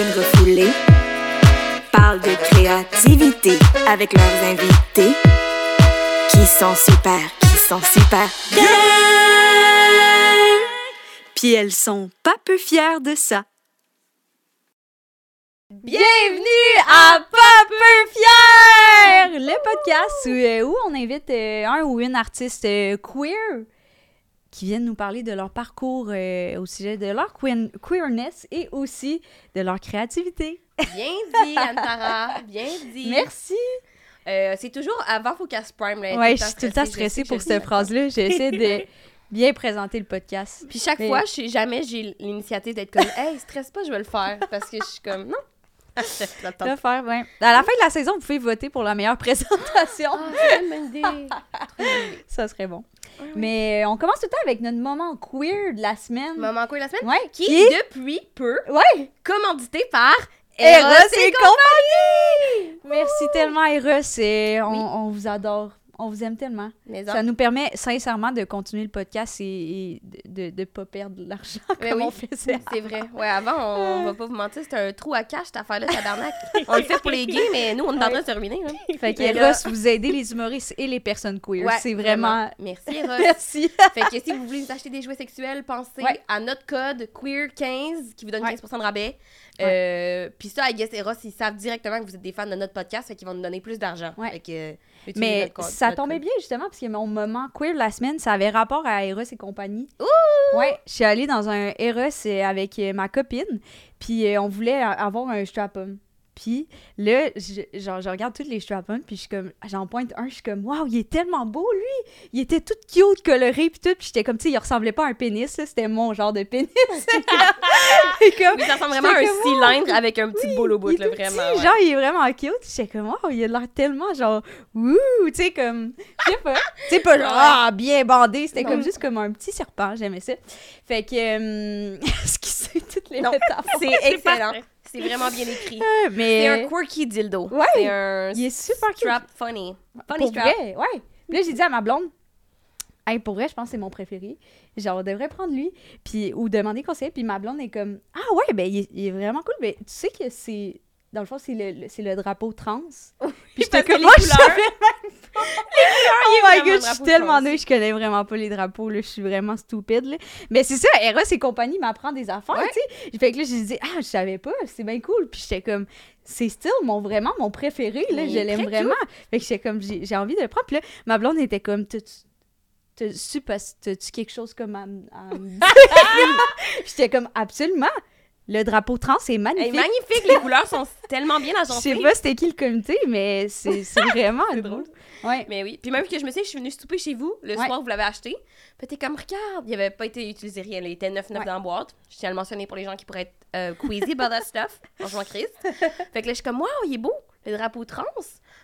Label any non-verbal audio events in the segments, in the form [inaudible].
queens refoulées parlent de créativité avec leurs invités qui sont super, qui sont super bien. Puis elles sont pas peu fières de ça. Bienvenue à Pas peu fier, le podcast où, euh, où on invite euh, un ou une artiste euh, queer qui viennent nous parler de leur parcours euh, au sujet de leur queerness et aussi de leur créativité. Bien dit, Antara. Bien dit. Merci. Euh, c'est toujours avant Focus Prime. Là, Ouais, je suis tout le temps stressée pour cette phrase-là. J'essaie de [laughs] bien présenter le podcast. Puis chaque Mais- fois, je sais jamais j'ai l'initiative d'être comme Hey, stresse pas, je vais le faire. Parce que je suis comme Non. [laughs] Le faire, ouais. À la fin de la saison, vous pouvez voter pour la meilleure [laughs] présentation. Ah. [laughs] Ça serait bon. Ouais. Mais euh, on commence tout le temps avec notre moment queer de la semaine. Maman quoi la semaine? Ouais, Qui, qui? depuis peu, Ouais! commandité par Eros et compagnie! Merci tellement, Eros. et on, Oui. on vous adore. On vous aime tellement. Ça nous permet sincèrement de continuer le podcast et, et de ne pas perdre de l'argent [laughs] comme oui. on faisait. C'est vrai. Ouais, avant, on va pas vous mentir, c'était un trou à cash, cette affaire-là, tabarnak. on le fait pour les gays, mais nous, on est en train de se ruiner. Là. [laughs] Fait que là- Eros, vous aidez les humoristes et les personnes queer. Ouais, C'est vraiment... Merci, [laughs] Eros. Merci. Fait que si vous voulez vous acheter des jouets sexuels, pensez Ouais. à notre code queer15 qui vous donne Ouais. 15% de rabais. Euh, Puis ça, I guess Eros, ils savent directement que vous êtes des fans de notre podcast, fait qu'ils vont nous donner plus d'argent. Ouais. Fait que, euh, Mais notre ça notre tombait code. bien justement parce que mon moment queer la semaine, ça avait rapport à Eros et compagnie. Ouais, je suis allée dans un Eros euh, avec euh, ma copine, puis on voulait avoir un strap-on. Puis là, je, genre, je regarde tous les strap-on, puis je suis comme, j'en pointe un, je suis comme, waouh, il est tellement beau lui! Il était tout cute, coloré, puis tout, puis j'étais comme, tu sais, il ressemblait pas à un pénis, là, c'était mon genre de pénis. [laughs] Et comme, Oui, ça ressemble vraiment à un comme, cylindre avec un petit boule au bout, là, vraiment. petit, ouais. Genre, il est vraiment cute. J'étais comme, oh, il a l'air tellement genre, wouh, tu sais, comme, je sais pas. [laughs] tu sais, pas genre, ah, bien bandé. C'était comme juste comme un petit serpent. J'aimais ça. Fait que, euh, [laughs] excusez toutes les métaphores? C'est excellent. C'est vraiment bien écrit. [laughs] C'est un quirky dildo. Ouais. C'est un il est super cute. strap funny. Funny pour strap. vrai, ouais. Puis là, j'ai dit à ma blonde, hey, pour vrai, je pense que c'est mon préféré. Genre, on devrait prendre lui, puis, ou demander conseil. Puis ma blonde est comme, ah ouais, ben, il est, il est vraiment cool. Mais tu sais que c'est, dans le fond, c'est le, le- c'est le drapeau trans. Puis j'étais comme, [laughs] moi, je savais même. Oh my god, je suis tellement nulle, je connais vraiment pas les drapeaux, là, je suis vraiment stupide, là. Mais c'est ça, Eros et compagnie m'apprend des affaires, Ouais. tu sais. Fait que là, j'ai dit, ah, je savais pas, c'est bien cool. Puis j'étais comme, c'est still mon, vraiment mon préféré, là, je l'aime vraiment. Fait que j'étais comme, j'ai envie de le prendre. Puis là, ma blonde était comme, pas- t'as-tu quelque chose comme à, à? [laughs] J'étais comme, absolument. Le drapeau trans, c'est Hey, magnifique. magnifique, les couleurs sont [laughs] tellement bien Je sais agencées. pas c'était qui le comité, mais c'est [laughs] vraiment drôle. Ouais. Mais oui. Puis même que je me sais, je suis venue souper chez vous le Ouais. soir où vous l'avez acheté. Puis t'es comme, regarde, il avait pas été utilisé rien. Il était 9-9 Ouais. dans la boîte. Je tiens à le mentionner pour les gens qui pourraient être euh, queasy about that stuff. [laughs] Franchement, Chris. fait que là, je suis comme, wow, il est beau, le drapeau trans.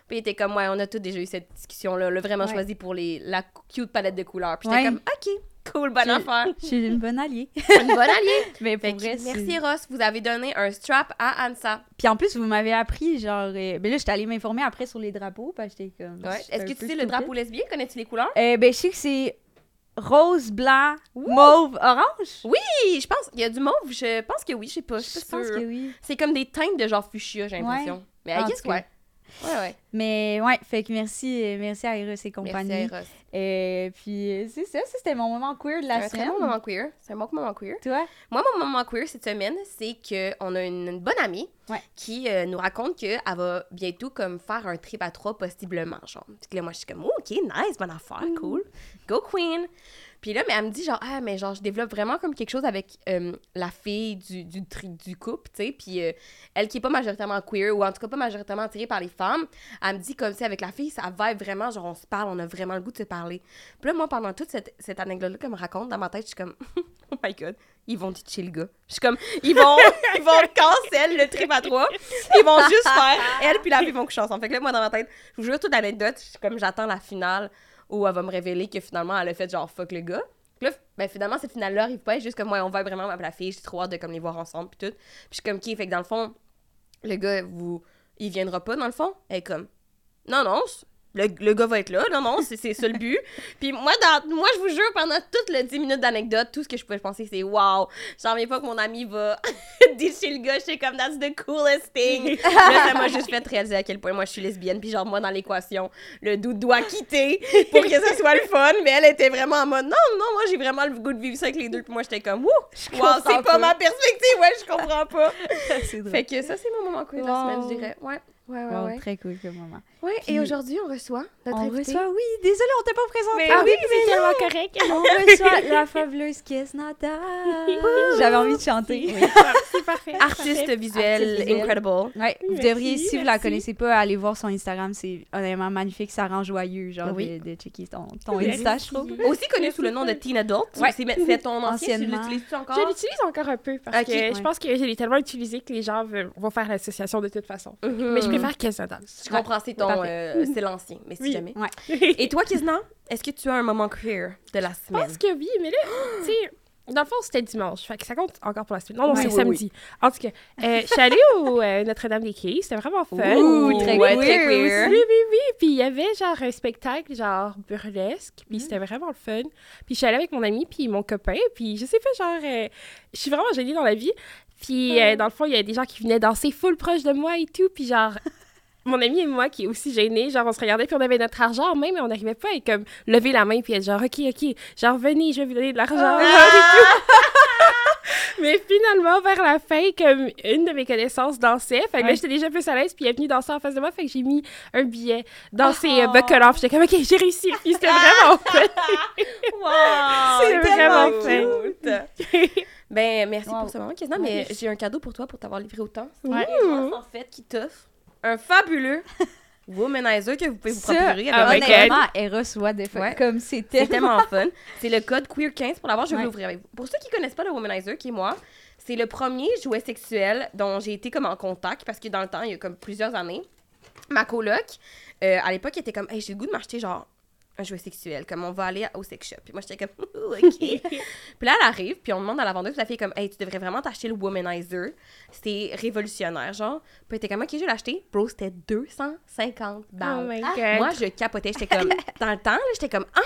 Puis il était comme, ouais, on a tous déjà eu cette discussion-là. On l'a vraiment choisi pour les, la cute palette de couleurs. Puis j'étais comme, ok, cool, bonne affaire. Je suis une bonne alliée. [laughs] Une bonne alliée. Mais pour vrai, merci, Ross. Vous avez donné un strap à Ansa. Puis en plus, vous m'avez appris, genre... euh, Ben là, j'étais allée m'informer après sur les drapeaux, parce que j'étais comme... Ouais. Est-ce que tu sais le drapeau lesbien? Connais-tu les couleurs? Euh, ben, je sais que c'est rose, blanc, mauve, orange. Oui, je pense. Il y a du mauve. Je pense que oui, je sais pas. Je suis Je pas pense sûre. que oui. C'est comme des teintes de genre fuchsia, j'ai l'impression. Ouais. Mais I guess, ouais. Ouais, ouais. Mais ouais, fait que merci, euh, merci à Eros et compagnie. Merci à Eros. Euh, puis c'est ça, c'était mon moment queer de C'est la un très semaine. bon moment queer. C'est un bon moment queer. Toi? Moi, mon moment queer cette semaine, c'est qu'on a une, une bonne amie Ouais. qui euh, nous raconte qu'elle va bientôt comme faire un trip à trois, possiblement, genre. Puis là, moi, je suis comme, oh, OK, nice, bonne affaire, cool. Go Queen! Puis là, mais elle me dit genre, ah, mais genre, je développe vraiment comme quelque chose avec euh, la fille du, du, du couple, tu sais. Puis euh, elle qui est pas majoritairement queer, ou en tout cas pas majoritairement attirée par les femmes, elle me dit comme si avec la fille, ça vibe vraiment, genre, on se parle, on a vraiment le goût de se parler. Puis là, moi, pendant toute cette, cette anecdote-là qu'elle me raconte, dans ma tête, je suis comme, [laughs] oh my god, ils vont ditcher le gars. Je suis comme, ils vont, ils vont [laughs] cancel le trip à trois. Ils vont juste faire, elle puis la fille vont coucher ensemble. Fait que là, moi, dans ma tête, je vous jure toute l'anecdote, je suis comme, j'attends la finale où elle va me révéler que finalement, elle a fait genre fuck le gars. Puis là, ben finalement, cette finale-là arrive pas, juste comme moi, on va vraiment avec la fille, j'ai trop hâte de comme les voir ensemble, puis tout. Puis je suis comme, ok, fait que dans le fond, le gars, vous, il viendra pas, dans le fond? Elle est comme, non, non, le, le gars va être là. Non, non, c'est c'est ça le but. [laughs] Puis moi, dans, moi, je vous jure, pendant toutes les 10 minutes d'anecdote, tout ce que je pouvais penser, c'est wow, j'en reviens pas que mon ami va [laughs] dire chez le gars, j'étais comme that's the coolest thing. [laughs] là, ça m'a juste fait réaliser à quel point moi je suis lesbienne. Puis genre, moi, dans l'équation, le doute doit quitter pour que ça soit le fun. Mais elle était vraiment en mode non, non, moi j'ai vraiment le goût de vivre ça avec les deux. Puis moi, j'étais comme wouh, wow, comprends c'est pas ma perspective, ouais, je comprends pas. c'est drôle. fait que ça, c'est mon moment queer de la semaine, je dirais. Ouais, ouais, ouais. Wow, ouais. Très cool comme moment. Ouais, Puis- et aujourd'hui, on reçoit notre On invité. reçoit, oui, désolé, on t'a pas présenté. Mais Ah oui, oui, c'est tellement correct. On [laughs] reçoit la fabuleuse Kiesnata. [laughs] J'avais envie de chanter. c'est parfait. Artiste parfait. visuel, incredible. Ouais, vous Merci, devriez, si vous la connaissez pas, aller voir son Instagram. C'est honnêtement magnifique. Ça rend joyeux, genre, Oui. de, de checker ton, ton. Insta, je trouve. Aussi connu sous le nom de Teen Adult. Ouais. C'est c'est ton ancien, tu l'utilises-tu encore? Je l'utilise encore un peu parce que ouais. je pense que je l'ai tellement utilisé que les gens veulent- vont faire l'association de toute façon. Mhm. Mais je préfère se danse. Je comprends, c'est ton... Euh, c'est l'ancien, mais si Oui. jamais. Ouais. [laughs] Et toi, Kizna, est-ce que tu as un moment queer de la Je semaine? pense que oui, mais là, [gasps] tu sais, dans le fond, c'était dimanche. Fait que ça compte encore pour la semaine. Non, non, Ouais. c'est Oui, samedi. En tout cas, euh, je suis allée au euh, Notre-Dame-des-Quais. C'était vraiment fun. Ouh, très ouais, queer très queer. Oui, oui, oui. Puis il y avait genre un spectacle, genre burlesque. Puis c'était vraiment le fun. Puis je suis allée avec mon ami, puis mon copain. Puis je sais pas, genre, je suis vraiment gênée dans la vie. Puis euh, dans le fond, il y a des gens qui venaient danser full proche de moi et tout. Puis genre, mon ami et moi qui est aussi gênés, genre on se regardait, puis on avait notre argent en main, mais on n'arrivait pas à comme lever la main, puis être genre, OK, OK, genre venez, je vais vous donner de l'argent. tout. [laughs] Mais finalement, vers la fin, comme une de mes connaissances dansait, fait que là, Ouais. j'étais déjà plus à l'aise, puis elle est venue danser en face de moi, fait que j'ai mis un billet danser Oh. euh, buckle off. J'étais comme, OK, j'ai réussi, puis c'était [laughs] vraiment fun. Wow! [laughs] C'est vraiment cute! Ben, merci Wow. pour ce moment, Kizna, mais j'ai un cadeau pour toi pour t'avoir livré autant. C'est Ouais. Eros, en fait, qui t'offre un fabuleux [laughs] womanizer que vous pouvez vous procurer avec honnêtement, Eros, what the fuck. Ouais. Comme C'est c'était tellement [laughs] fun. C'est le code queer15 pour l'avoir, je vais Ouais. l'ouvrir avec vous. Pour ceux qui connaissent pas le Womanizer, qui est moi, c'est le premier jouet sexuel dont j'ai été comme en contact parce que dans le temps, il y a comme plusieurs années, ma coloc, euh, à l'époque, elle était comme, hey, j'ai le goût de m'acheter genre un jouet sexuel, comme on va aller au sex shop. Puis moi, j'étais comme, [laughs] ok. [laughs] puis là, elle arrive, puis on demande à la vendeuse, la fille est comme, hey, tu devrais vraiment t'acheter le Womanizer. C'est révolutionnaire, genre. Puis elle était comme, ok, je vais l'acheter. Bro, c'était 250 Oh balles. my Ah, god. Moi, je capotais. J'étais comme, [laughs] dans le temps, là, j'étais comme, ah!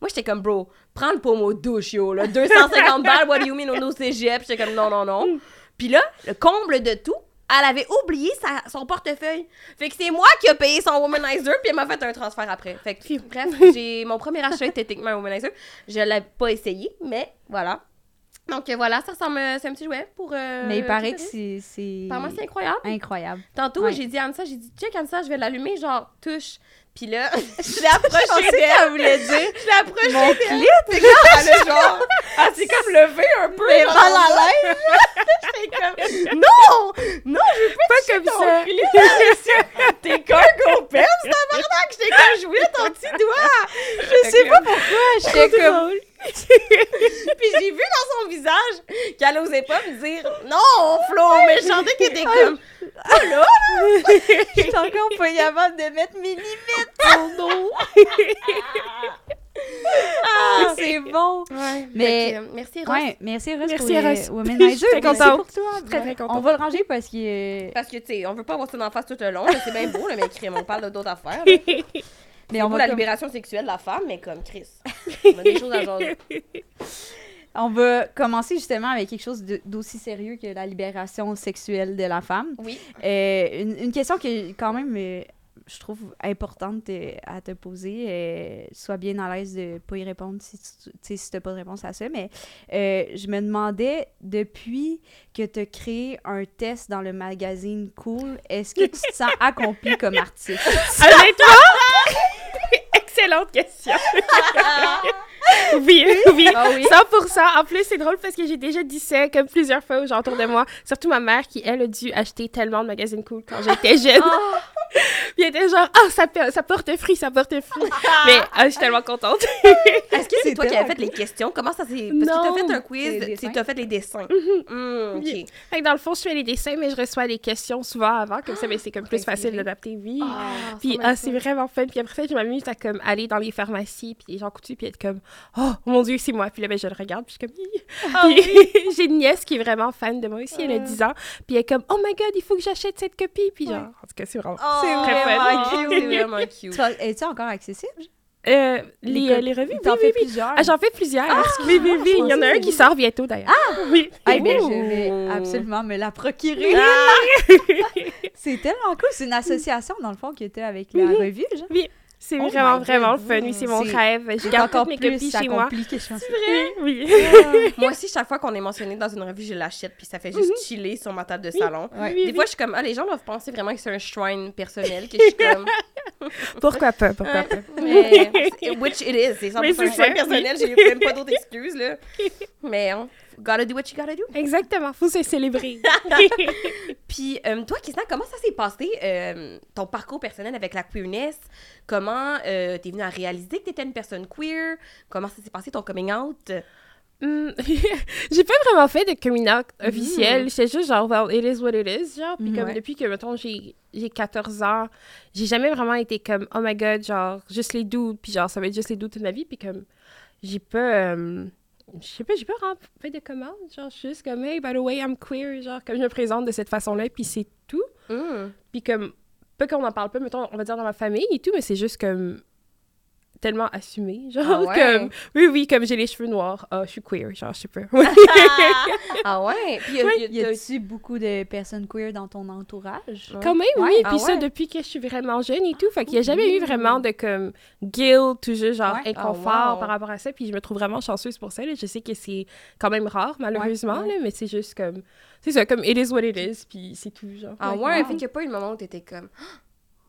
Moi, j'étais comme, bro, prends le pommeau douche, yo, là. 250 balles, what do you mean, au cégep? J'étais comme, non, non, non. Puis là, le comble de tout, elle avait oublié sa- son portefeuille. Fait que c'est moi qui ai payé son womanizer, puis elle m'a fait un transfert après. Fait que, bref, [laughs] j'ai mon premier achat était techniquement un womanizer. Je l'ai pas essayé, mais voilà. Donc euh, voilà, ça ressemble, c'est un petit jouet pour. euh, Mais il paraît que c'est. c'est Apparemment, c'est incroyable. incroyable. Tantôt, Ouais. j'ai dit à Anissa, j'ai dit, check Anissa, je vais l'allumer, genre, touche. Puis là, [laughs] je l'ai approché d'elle. voulait dire. [laughs] Je l'ai approché Mon clit, C'est comme, a genre, [laughs] comme levée un peu. Mais mal à l'aise. J'étais comme, non! Non, je veux pas, Pas comme ça. T'es cargo pants, tabarnak! J'étais comme, je voulais ton petit doigt. Je sais pas pourquoi. J'étais comme. [laughs] Puis j'ai vu dans son visage qu'elle osait pas me dire, non, Flo, mais je sentais qu'elle était comme, oh là! J'étais encore pas capable de mettre mes limites. Oh non! [laughs] Ah, c'est bon. Ouais. Mais- que, euh, merci, Ross. Ouais, merci Russ Merci, pour Russ. Womanizer. Je suis très contente. pour toi. Très, très contente. On va le ranger parce qu'il est... Parce que, tu sais, on veut pas avoir ça la face tout le long. C'est bien beau, là, mais crime, on parle d'autres affaires. [laughs] Mais on va, la comme- libération sexuelle de la femme, mais comme Chris. On a des choses à jaser. [laughs] on va commencer justement avec quelque chose d'aussi sérieux que la libération sexuelle de la femme. Oui. Euh, une, une question qui est quand même, euh, je trouve, importante euh, à te poser. Sois bien à l'aise de pas y répondre si tu si t'as pas de réponse à ça. Mais je me demandais, depuis que tu as créé un test dans le magazine Cool, est-ce que tu te sens accompli comme artiste? [laughs] Honnêtement, excellente question? [laughs] oui, oui, Ah oui. 100%. En plus, c'est drôle parce que j'ai déjà dit ça comme plusieurs fois aux gens autour de moi. Surtout ma mère qui, elle, a dû acheter tellement de magazines cool quand j'étais jeune. [laughs] Puis elle était genre, ah, ça, ça porte fruit, ça porte fruit. [laughs] Mais ah, je suis tellement contente. Est-ce que c'est toi qui tellement fait les questions? Comment ça s'est. Parce que t'as fait un quiz, tu as fait les dessins. Hmm. Oui. Fait que dans le fond, je fais les dessins, mais je reçois les questions souvent avant. Comme ça, mais c'est comme plus facile d'adapter, oui. Ah, Puis ah, c'est vraiment fun. Puis après ça, je m'amuse à comme aller dans les pharmacies, puis les gens coutus, puis être comme oh mon Dieu, c'est moi. Puis là, ben, je le regarde, puis je suis comme. Ah Puis [laughs] j'ai une nièce qui est vraiment fan de moi aussi, elle a Ah. 10 ans. Puis elle est comme, oh my god, il faut que j'achète cette copie. Puis genre, en tout cas, c'est vraiment. Oh, c'est très vraiment fun. cute. C'est vraiment [laughs] cute. Es-tu encore accessible? Euh, les, co- euh, les revues, T'en oui, fais oui, oui. plusieurs. Ah, j'en fais plusieurs. oui, oui, oui. Il y en a un qui sort bientôt, d'ailleurs. Ah! Oui. Eh bien, je Ouh. vais absolument me la procurer. Ah! [laughs] C'est tellement cool. C'est une association, dans le fond, qui était avec la revue, genre. C'est Oh vraiment, vraiment fun. Oui, c'est mon C'est- rêve. Je C'est garde encore toutes mes copies chez moi. je pense. Oui. [laughs] Moi aussi, chaque fois qu'on est mentionné dans une revue, je l'achète, puis ça fait juste chiller sur ma table de salon. Ouais. Oui, Des fois, je suis comme, ah, les gens doivent penser vraiment que c'est un shrine personnel, que je suis comme, [laughs] [laughs] Pourquoi pas? Pourquoi pas? mais, [laughs] which it is, c'est 100% Mais c'est un ça, shrine personnel, j'ai même pas d'autres excuses, là. [laughs] Mais, hein, gotta do what you gotta do. Exactement. Faut se célébrer. Puis, euh, toi, Christina, comment ça s'est passé, euh, ton parcours personnel avec la queerness? Comment euh, t'es venue à réaliser que t'étais une personne queer? Comment ça s'est passé ton coming out? Hmm, [laughs] j'ai pas vraiment fait de coming out officiel. J'étais juste genre, well, it is what it is, genre. Puis comme Ouais. depuis que, mettons, j'ai j'ai 14 ans, j'ai jamais vraiment été comme, oh my god, genre, juste les doux, puis genre, ça va être juste les doux toute ma vie. Puis comme, j'ai pas. euh, je sais pas, j'ai pas vraiment fait de comment. Genre, je suis juste comme, hey, by the way, I'm queer. Genre, comme je me présente de cette façon-là, puis c'est tout. Hmm. Puis comme, pas qu'on en parle pas, mettons, on va dire dans ma famille et tout, mais c'est juste comme tellement assumé, genre, Ah [laughs] ouais? comme, oui, oui, comme j'ai les cheveux noirs, ah, je suis queer, genre, je sais pas. [laughs] [laughs] ah ouais? Puis, y a- Y a-tu beaucoup de personnes queer dans ton entourage? Quand même, Ouais. oui, Ah puis ça ouais? depuis que je suis vraiment jeune et tout, fait qu'il y a jamais eu vraiment de comme guilt ou juste genre Ouais. inconfort Ah, wow. par rapport à ça, puis je me trouve vraiment chanceuse pour ça, là. je sais que c'est quand même rare, malheureusement, Ouais, ouais. là, mais c'est juste comme, c'est ça, comme it is what it is, puis c'est tout, genre. Ah Ouais, ouais, wow. fait qu'il n'y a pas eu le moment où t'étais comme.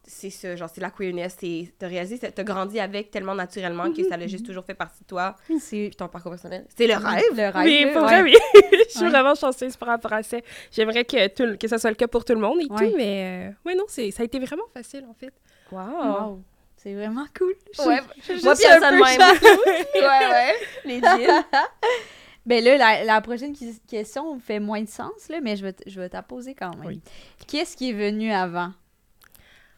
C'est ça, genre, c'est la queerness, c'est- t'as réalisé, t'as grandi avec tellement naturellement que ça l'a juste toujours fait partie de toi, C'est puis ton parcours personnel. C'est le rêve. le rêve. Oui, pour ouais. vrai, oui. [laughs] je suis vraiment chanceuse par rapport à ça. J'aimerais que, tout, que ça soit le cas pour tout le monde et Ouais. tout, mais euh, ouais, non, c'est, ça a été vraiment facile, en fait. Wow. Wow. C'est vraiment cool. Ouais, Je suis moi, juste puis un ça de peu même. [laughs] ouais, ouais. Les. [laughs] Ben là, la, la prochaine question fait moins de sens, là, mais je vais, je vais t'en poser quand même. Oui. Qu'est-ce qui est venu avant?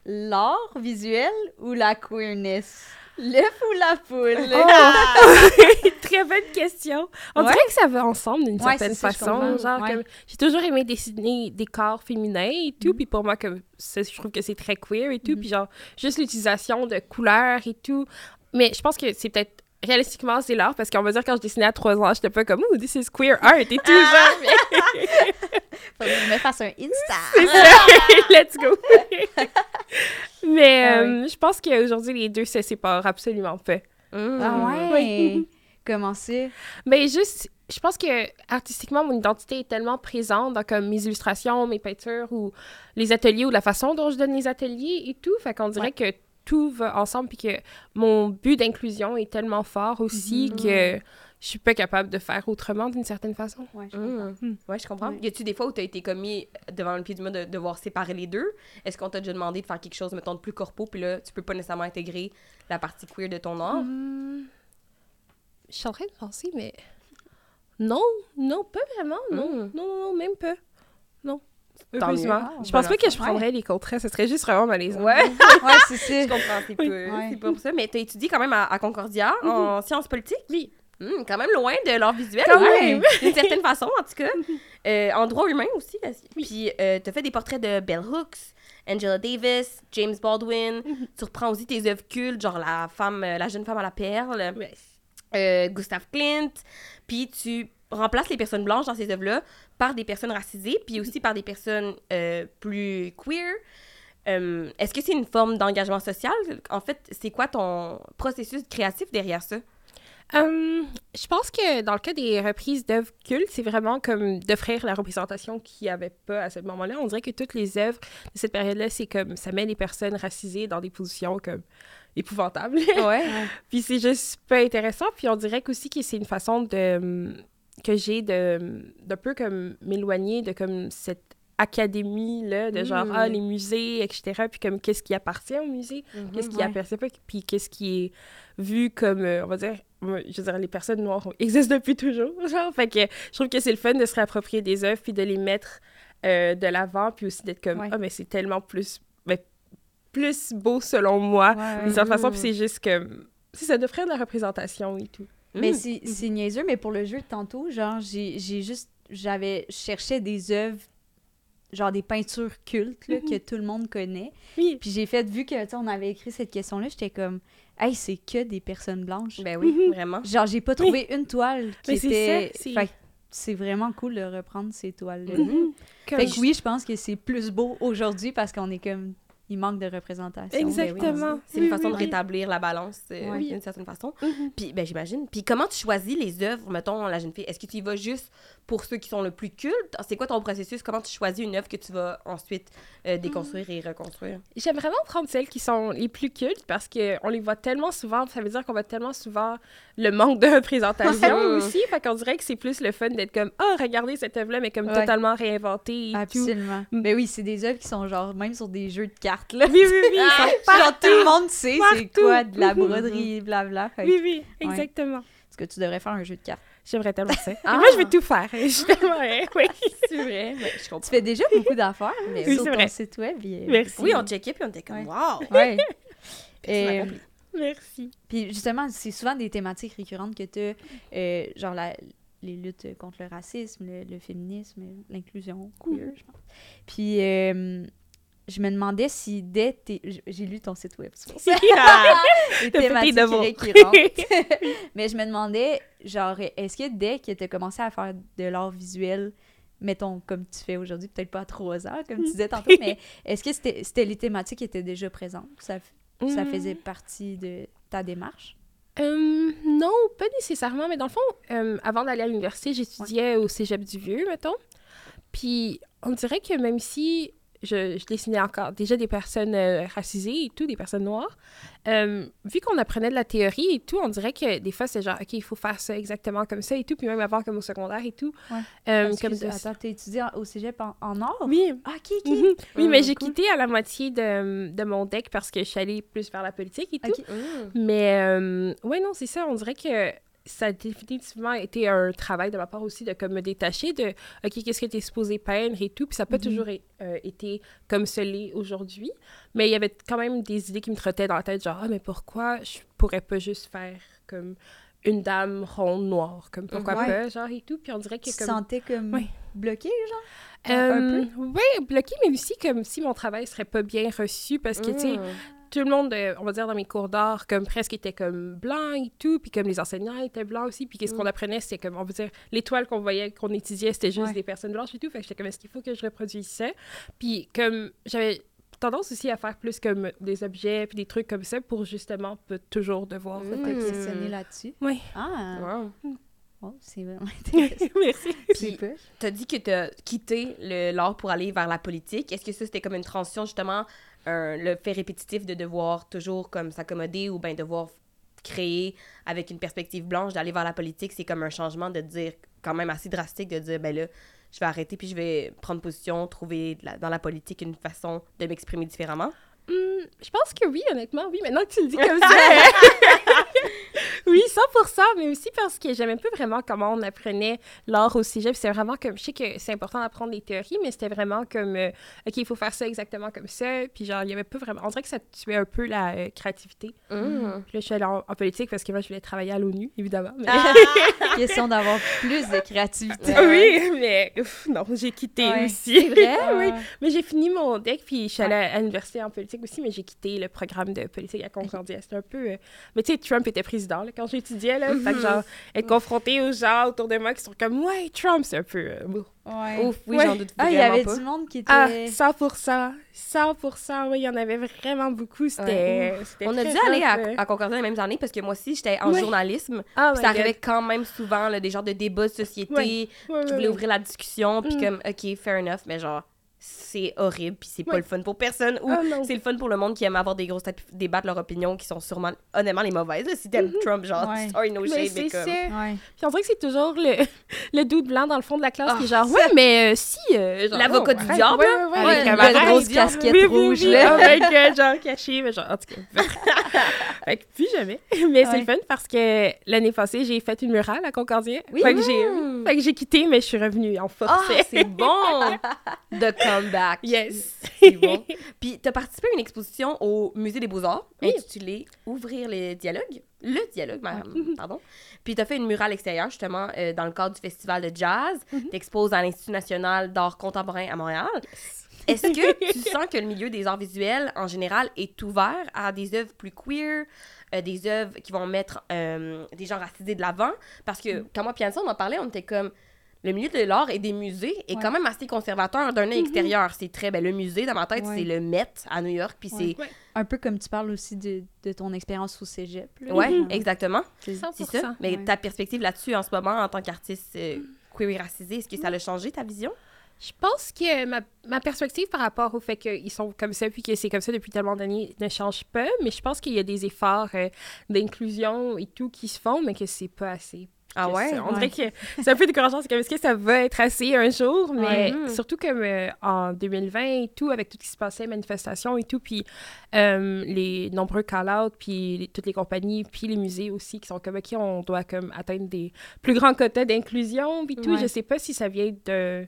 L'art visuel ou la queerness? L'œuf ou la poule? Oh! [laughs] Très bonne question. On Ouais. dirait que ça va ensemble d'une Ouais, certaine façon. Genre, Ouais. comme, j'ai toujours aimé dessiner des corps féminins et tout, Mhm. puis pour moi, comme, ça, je trouve que c'est très queer et tout, Mhm. puis genre, juste l'utilisation de couleurs et tout. Mais je pense que c'est peut-être réalistiquement, c'est l'art parce qu'on va dire quand je dessinais à 3 ans, j'étais pas comme, oh, this is queer art et tout, genre. mais- [laughs] Faudrait que je me fasse un Insta. [laughs] C'est ça. [laughs] Let's go. Mais Ah euh, je pense qu'aujourd'hui, les deux se séparent absolument pas. Mm. Ah ouais? Comment ça? Mais juste, je pense que artistiquement, mon identité est tellement présente dans comme mes illustrations, mes peintures ou les ateliers ou la façon dont je donne les ateliers et tout. Fait qu'on dirait que tout va ensemble puis que mon but d'inclusion est tellement fort aussi Mhm. que je suis pas capable de faire autrement d'une certaine façon. Ouais, je comprends. Mm. Ouais, je comprends. Ouais. Y a-tu des fois où t'as été commis devant le pied du mur de devoir séparer les deux? Est-ce qu'on t'a déjà demandé de faire quelque chose, mettons, de plus corpo, puis là, tu peux pas nécessairement intégrer la partie queer de ton art? Hum, Je suis en train de penser, mais non, non, pas vraiment, non, Mm. non, non, non, même pas. Tant mieux. je pense pas que je prendrais les contrats, ce serait juste vraiment malaisant. Ouais, [laughs] Ouais, c'est ça. je comprends, c'est Oui. pas, Ouais. c'est pas pour ça. Mais t'as étudié quand même à, à Concordia, en sciences politiques? Oui. Hmm, quand même loin de l'art visuel, Quand ouais. même. [laughs] d'une certaine façon, en tout cas. Euh, en droit humain aussi. là. Puis, euh, t'as fait des portraits de Bell Hooks, Angela Davis, James Baldwin. Tu reprends aussi tes œuvres cultes, genre la femme, euh, la jeune femme à la perle, Ouais. euh, Gustav Klimt. Puis, tu remplaces les personnes blanches dans ces œuvres-là par des personnes racisées, puis aussi par des personnes euh, plus queer. Euh, Est-ce que c'est une forme d'engagement social? En fait, c'est quoi ton processus créatif derrière ça? Hum, je pense que dans le cas des reprises d'œuvres cultes, c'est vraiment comme d'offrir la représentation qu'il n'y avait pas à ce moment-là. On dirait que toutes les œuvres de cette période-là, c'est comme ça met les personnes racisées dans des positions comme épouvantables. Ouais. [laughs] Puis c'est juste pas intéressant. Puis on dirait aussi que c'est une façon de que j'ai de d'un peu comme m'éloigner de comme cette académie là de genre Mm. ah les musées etc puis comme qu'est-ce qui appartient au musée? Qu'est-ce qui ouais. appartient pas? Puis qu'est-ce qui est vu comme euh, on va dire je veux dire les personnes noires [laughs] existent depuis toujours [laughs] genre fait que je trouve que c'est le fun de se réapproprier des œuvres puis de les mettre euh, de l'avant puis aussi d'être comme Ouais. ah mais c'est tellement plus ben, plus beau selon moi Ouais, d'une certaine façon, puis c'est juste que c'est ça d'offrir de la représentation et tout. Mais Mm. c'est c'est niaiseux, mais pour le jeu de tantôt, genre, j'ai j'ai juste. J'avais. Je cherchais des œuvres, genre des peintures cultes, là, que tout le monde connaît. Oui. Puis j'ai fait, vu que, tu sais, on avait écrit cette question-là, j'étais comme, hey, c'est que des personnes blanches. Ben oui, Mhm. vraiment. Genre, j'ai pas trouvé une toile qui Mais c'est était. ça, c'est- Fait que c'est vraiment cool de reprendre ces toiles-là. Mhm. Comme Fait que oui, je pense que c'est plus beau aujourd'hui parce qu'on est comme. Il manque de représentation. Exactement. C'est Oui, une façon oui, de rétablir la balance euh, Oui. d'une certaine façon. Mhm. Puis, ben, j'imagine. Puis, comment tu choisis les œuvres, mettons, la jeune fille? Est-ce que tu y vas juste pour ceux qui sont le plus cultes? C'est quoi ton processus? Comment tu choisis une œuvre que tu vas ensuite euh, déconstruire et reconstruire? J'aime vraiment prendre celles qui sont les plus cultes parce qu'on les voit tellement souvent. Ça veut dire qu'on voit tellement souvent le manque de représentation [laughs] aussi. Fait qu'on dirait que c'est plus le fun d'être comme, oh, regardez cette œuvre-là, mais comme Ouais. totalement réinventée et. Absolument. Mais oui, c'est des œuvres qui sont genre, même sur des jeux de cartes, là. Oui, oui, oui. sont genre, tout le monde sait c'est quoi de la broderie, [laughs] blabla. Fait Oui, oui, Ouais. exactement. Est-ce que tu devrais faire un jeu de cartes? J'aimerais tellement ça. [laughs] Et Ah. moi, je veux tout faire. [laughs] Je ouais, oui. C'est vrai. Ben, je Tu fais déjà beaucoup d'affaires Mais oui, sur c'est ton vrai. site web. euh, Merci. Oui, on checkait, puis on était comme, Ouais. wow! Ouais. Euh. Merci. Puis justement, c'est souvent des thématiques récurrentes que tu as, genre la- les luttes contre le racisme, le, le féminisme, l'inclusion queer, je pense. Puis euh, je me demandais si dès tes... J'ai lu ton site web, c'est pour ça. [laughs] les thématiques récurrentes. [laughs] [laughs] Mais je me demandais, genre, est-ce que dès que tu as commencé à faire de l'art visuel, mettons comme tu fais aujourd'hui, peut-être pas à trois heures, comme tu disais tantôt, mais est-ce que c'était les thématiques qui étaient déjà présentes? Ça, Hmm. faisait partie de ta démarche? Euh, non, pas nécessairement, mais dans le fond, euh, avant d'aller à l'université, j'étudiais au cégep du Vieux, mettons. Puis on dirait que même si je, je dessinais encore déjà des personnes euh, racisées et tout, des personnes noires, euh, vu qu'on apprenait de la théorie et tout, on dirait que des fois, c'est genre, OK, il faut faire ça exactement comme ça et tout, puis même avant comme au secondaire et tout. Ouais. Euh, comme de- attends, étudié au cégep en, en art? Oui, Ah, ok, ok. Mhm. oui, mais j'ai cool. quitté à la moitié de, de mon deck parce que je suis allée plus vers la politique et tout. Ok. Mm. Mais euh, ouais, non, c'est ça. On dirait que ça a définitivement été un travail de ma part aussi de comme me détacher de OK, qu'est-ce que tu es supposé peindre et tout. Puis ça n'a pas Mhm. toujours euh, été comme ce l'est aujourd'hui. Mais il y avait quand même des idées qui me trottaient dans la tête, genre, ah, mais pourquoi je pourrais pas juste faire comme une dame ronde noire? Comme pourquoi Ouais. pas, genre et tout. Puis on dirait que Tu comme. sentais comme Oui. bloqué, genre? un Euh, ouais, bloqué, mais aussi comme si mon travail serait pas bien reçu parce que, tu sais, Mm. Tout le monde, euh, on va dire, dans mes cours d'art, comme presque était comme blanc et tout, puis comme les enseignants étaient blancs aussi, puis qu'est-ce qu'on apprenait, c'était comme, on va dire, l'étoile qu'on voyait, qu'on étudiait, c'était juste Ouais. des personnes blanches et tout, fait que j'étais comme, est-ce qu'il faut que je reproduise ça? Puis comme, j'avais tendance aussi à faire plus comme des objets, puis des trucs comme ça, pour justement pas toujours devoir... Mm. T'as questionné là-dessus? Oui. Ah, Wow. oh, c'est vraiment [laughs] intéressant. Merci. [laughs] Pas. T'as dit que t'as quitté le- l'art pour aller vers la politique. Est-ce que ça, c'était comme une transition, justement, un- le fait répétitif de devoir toujours comme s'accommoder ou bien devoir créer avec une perspective blanche, d'aller vers la politique, c'est comme un changement de dire, quand même assez drastique, de dire, ben là, je vais arrêter puis je vais prendre position, trouver la- dans la politique une façon de m'exprimer différemment. Hum, je pense que oui, honnêtement, oui. Maintenant que tu le dis comme [laughs] ça. [laughs] oui, 100 mais aussi parce que j'aimais pas vraiment comment on apprenait l'art au cégep. C'est vraiment comme, je sais que c'est important d'apprendre les théories, mais c'était vraiment comme, euh, OK, il faut faire ça exactement comme ça. Puis genre, il y avait pas vraiment, on dirait que ça tuait un peu la euh, créativité. Puis là, je suis allée en, en politique parce que moi, je voulais travailler à l'ONU, évidemment. mais- [laughs] Question d'avoir plus de créativité. oui, mais ouf, non, j'ai quitté Ouais. aussi. C'est vrai? [laughs] oui. Ah. Mais j'ai fini mon deck, puis je suis allée à l'université en politique aussi, mais j'ai quitté le programme de politique à Concordia. C'était un peu... euh, Mais tu sais, Trump était président là, quand j'étudiais, là. Fait que genre, être confronté aux gens autour de moi qui sont comme « Ouais, Trump! » C'est un peu... euh. Ouais. Ouf, oui, Ouais. j'en doute Ah, il y avait pas. du monde qui était... Ah, 100 100 oui, il y en avait vraiment beaucoup. C'était c'était On a dû aller à, euh. à Concordia les mêmes années parce que moi aussi, j'étais en journalisme. Ah, ça God. arrivait quand même souvent, là, des genres de débats de société qui voulaient ouvrir la discussion, puis Mm. comme, OK, fair enough, mais genre, c'est horrible, puis c'est pas Ouais. le fun pour personne, ou Ah, non. c'est le fun pour le monde qui aime avoir des grosses têtes, débattre leurs opinions qui sont sûrement, honnêtement, les mauvaises. là. Si t'aimes Trump, genre, Ouais. sorry, no Mais shade, mais c'est comme... ça. Ouais. Puis on dirait que c'est toujours le, [laughs] le doute blanc dans le fond de la classe Ah, qui est genre, ouais, mais euh, si. euh, genre, L'avocat oh, du ouais, diable, ouais, là? ouais, Avec ouais, la grosse casquette diable. Oui, rouge, oui, là. [laughs] Avec, euh, [laughs] genre, caché, mais genre, en tout cas. fait que plus jamais. Mais c'est Ouais. le fun parce que l'année passée, j'ai fait une murale à Concordien. Oui. Fait que j'ai Mm. fait que j'ai quitté, mais je suis revenue en force. Ah, c'est bon! The comeback. yes. C'est bon. [laughs] Puis, t'as participé à une exposition au Musée des Beaux-Arts Oui. intitulée Ouvrir les dialogues. le dialogue, ma- [laughs] pardon. Puis tu as fait une murale extérieure, justement, euh, dans le cadre du festival de jazz. Mhm. Tu exposes à l'Institut national d'art contemporain à Montréal. Est-ce que [laughs] tu sens que le milieu des arts visuels, en général, est ouvert à des œuvres plus queer, euh, des œuvres qui vont mettre euh, des gens racisés de l'avant? Parce que quand moi et Pianissa, on en parlait, on était comme... Le milieu de l'art et des musées est Ouais. quand même assez conservateur d'un œil extérieur. C'est très... Ben, le musée, dans ma tête, Ouais. c'est le Met à New York, puis Ouais. c'est... Un peu comme tu parles aussi de, de ton expérience au cégep. là. Ouais, Mhm. exactement. C'est- 100%. C'est ça. Mais Ouais. ta perspective là-dessus en ce moment en tant qu'artiste euh, queer et racisé, est-ce que ça a changé ta vision? Je pense que ma, ma perspective par rapport au fait qu'ils sont comme ça puis que c'est comme ça depuis tellement d'années ne change pas, mais je pense qu'il y a des efforts euh, d'inclusion et tout qui se font, mais que c'est pas assez. Ah ouais? On Ouais. dirait que c'est un peu décourageant. C'est comme, est-ce que ça va être assez un jour? Mais Ouais. surtout comme euh, en 2020 et tout, avec tout ce qui se passait, manifestations et tout, puis euh, les nombreux call-outs, puis les- toutes les compagnies, puis les musées aussi qui sont comme, OK, on doit comme atteindre des plus grands quotas d'inclusion, puis tout. Ouais. Je sais pas si ça vient de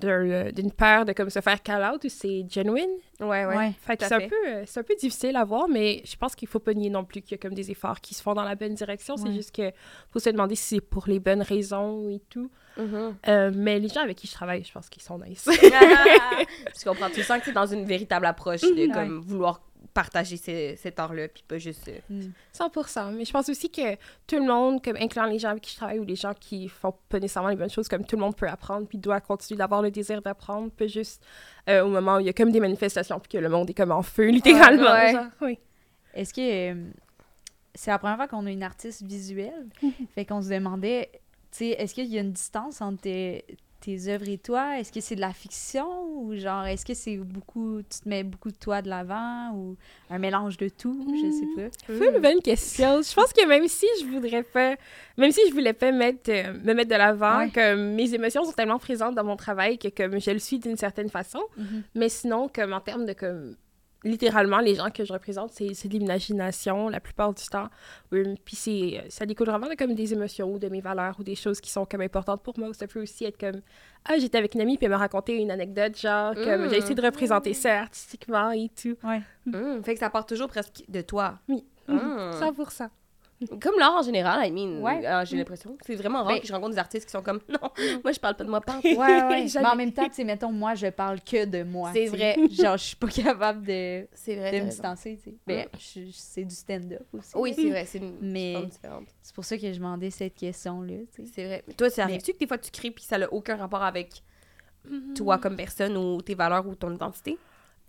d'une peur de comme se faire call-out ou c'est genuine? Ouais, ouais. Ouais. Fait que Tout à c'est un, peu, euh, c'est un peu difficile à voir, mais je pense qu'il faut pas nier non plus qu'il y a comme des efforts qui se font dans la bonne direction. C'est juste que faut se demander si c'est pour les bonnes raisons et tout. Mhm. Euh, mais les gens avec qui je travaille, je pense qu'ils sont nice. [laughs] Je comprends. Tu sens que tu es dans une véritable approche de Mhm. comme, vouloir partager ce- cet art-là, puis pas juste... euh, Mm. 100%. Mais je pense aussi que tout le monde, comme incluant les gens avec qui je travaille ou les gens qui font pas nécessairement les bonnes choses, comme tout le monde peut apprendre puis doit continuer d'avoir le désir d'apprendre, pas juste euh, au moment où il y a comme des manifestations puis que le monde est comme en feu, littéralement. Ouais. genre. Oui. Est-ce que euh, c'est la première fois qu'on a une artiste visuelle? [laughs] fait qu'on se demandait, tu sais, est-ce qu'il y a une distance entre tes, tes œuvres et toi? Est-ce que c'est de la fiction ou genre, est-ce que c'est beaucoup, tu te mets beaucoup de toi de l'avant ou un mélange de tout? Je sais pas. C'est une bonne question. Je pense que même si je voudrais pas, même si je voulais pas mettre, euh, me mettre de l'avant, Ouais. comme mes émotions sont tellement présentes dans mon travail que comme je le suis d'une certaine façon. Mhm. Mais sinon, comme en termes de comme littéralement les gens que je représente, c'est de l'imagination la plupart du temps. Oui, puis c'est euh, ça découle vraiment de comme des émotions ou de mes valeurs ou des choses qui sont comme importantes pour moi. Ou ça peut aussi être comme ah j'étais avec une amie puis elle m'a raconté une anecdote genre comme j'ai essayé de représenter ça artistiquement et tout. Ouais. Mhm. Fait que ça part toujours presque de toi. Oui. Mhm. 100%. Comme l'art en général, I mean, Ouais. euh, j'ai l'impression. C'est vraiment rare Ben- que je rencontre des artistes qui sont comme non, [laughs] moi je parle pas de moi, pas. Ouais, ouais. [laughs] Mais en même temps, tu sais, mettons, moi, je parle que de moi. C'est vrai. [laughs] Genre, je suis pas capable de, C'est vrai. de me distancer, tu sais. Ben, c'est du stand-up aussi. Oui, c'est vrai, c'est une Mais- forme différente. C'est pour ça que je demandais cette question-là, tu sais. C'est vrai. Mais toi, ça arrive-tu que des fois tu crées puis ça n'a aucun rapport avec toi comme personne ou tes valeurs ou ton identité?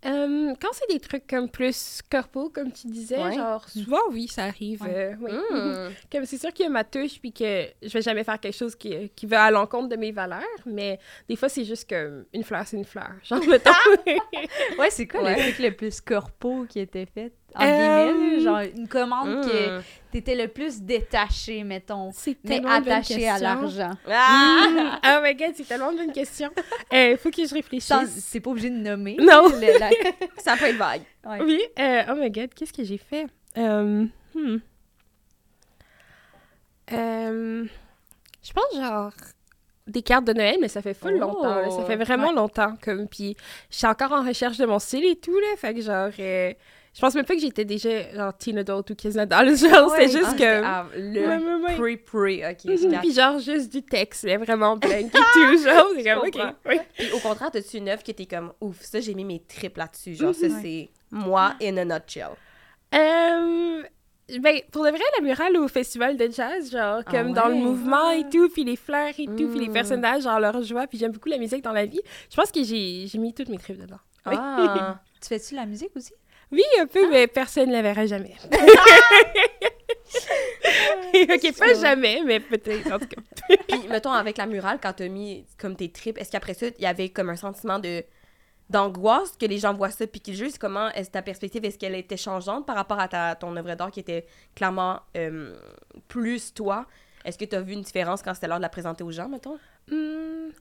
Euh, quand c'est des trucs comme plus corpo, comme tu disais, Ouais. genre, souvent, oui, ça arrive. Ouais. euh, oui. Mhm. [laughs] Comme c'est sûr qu'il y a ma touche, puis que je vais jamais faire quelque chose qui, qui va à l'encontre de mes valeurs, mais des fois, c'est juste que une fleur, c'est une fleur. [laughs] Genre, mettons. [laughs] Ouais, c'est quoi Ouais. le truc le plus corpo qui était fait? En Euh, guillemets, genre une commande que Mhm. t'étais le plus détaché, mettons, c'est mais attaché à l'argent. Ah! Mm. Oh my god, c'est tellement une bonne question. Il faut que je réfléchisse. C'est pas obligé de nommer. Non. [laughs] le- la- [laughs] Ça peut être vague. ouais. Oui, euh, oh my god, qu'est-ce que j'ai fait? Euh, hmm. Euh, je pense genre des cartes de Noël, mais ça fait full Oh. longtemps. là. Ça fait vraiment longtemps. Comme, puis je suis encore en recherche de mon style et tout, là. Fait que genre, euh, je pense même pas que j'étais déjà genre teen adult ou kids adult. [laughs] Genre, Ouais. c'est juste Ah, que... av- le Ouais, ouais, ouais. pre-pre, ok. Mhm. Puis genre, juste du texte, là, vraiment blank et [laughs] tout. Genre, c'est Je comme, ok. comprends. oui. Puis au contraire, t'as-tu une œuvre que t'es comme, ouf, ça j'ai mis mes tripes là-dessus. Genre, ça Mhm. c'est moi in a nutshell. Euh, ben, pour de vrai, la murale au festival de jazz, genre, Ah comme dans le ouais? mouvement et tout, puis les fleurs et tout, puis les Mm. personnages, genre, leur joie, puis j'aime beaucoup la musique dans la vie. Je pense que j'ai j'ai mis toutes mes tripes dedans. [laughs] Oui. Ah! Tu fais-tu la musique aussi? Oui, un peu, mais personne ne la verra jamais. [laughs] [laughs] ok, pas jamais, mais peut-être, en tout cas. [laughs] Puis, mettons, avec la murale, quand t'as mis comme tes tripes, est-ce qu'après ça, il y avait comme un sentiment de d'angoisse que les gens voient ça puis qu'ils jugent? Comment est-ce ta perspective est-ce qu'elle était changeante par rapport à ta ton œuvre d'art qui était clairement euh, plus toi? Est-ce que tu as vu une différence quand c'était l'heure de la présenter aux gens mettons? Hmm,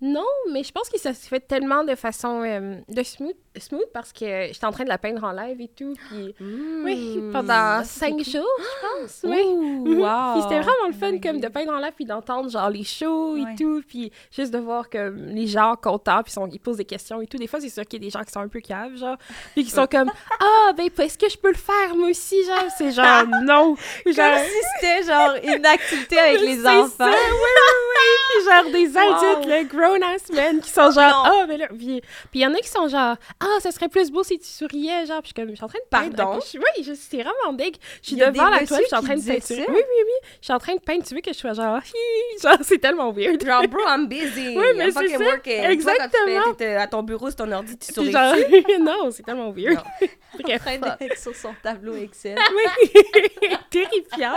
Non, mais je pense que ça se fait tellement de façon euh, de smooth, smooth parce que j'étais en train de la peindre en live et tout. Puis, oui, pendant cinq jours, je pense. Oui. [laughs] wow. Puis c'était vraiment le fun comme de peindre en live puis d'entendre genre les shows Ouais. et tout. Puis juste de voir que les gens contents puis sont, ils posent des questions et tout. Des fois, c'est sûr qu'il y a des gens qui sont un peu caves, genre. Puis qui sont comme [laughs] Ah, ben, est-ce que je peux le faire moi aussi, genre? C'est genre [laughs] non. Comme Genre, si c'était genre une activité avec les enfants. ça, oui, oui, oui. Puis genre des adultes, Wow. le qui sont genre, ah, mais là, puis puis il y en a qui sont genre, ah, ça serait plus beau si tu souriais, genre, puis je suis comme, je suis en train de peindre. Pardon? Je- Oui, je c'est vraiment deg. Je suis devant la toile, je suis en train de peinturer. Oui, oui, oui. Je suis en train de peindre, tu veux que je sois genre, hi, genre, c'est tellement weird. Genre, bro, I'm busy. [laughs] Oui, mais c'est ça. working. Exactement. Toi, quand tu fais- t'es à ton bureau, sur ton ordi, tu souris. genre, [laughs] non, c'est tellement weird. [laughs] Bref. train d'être sur son tableau Excel. Oui, terrifiant.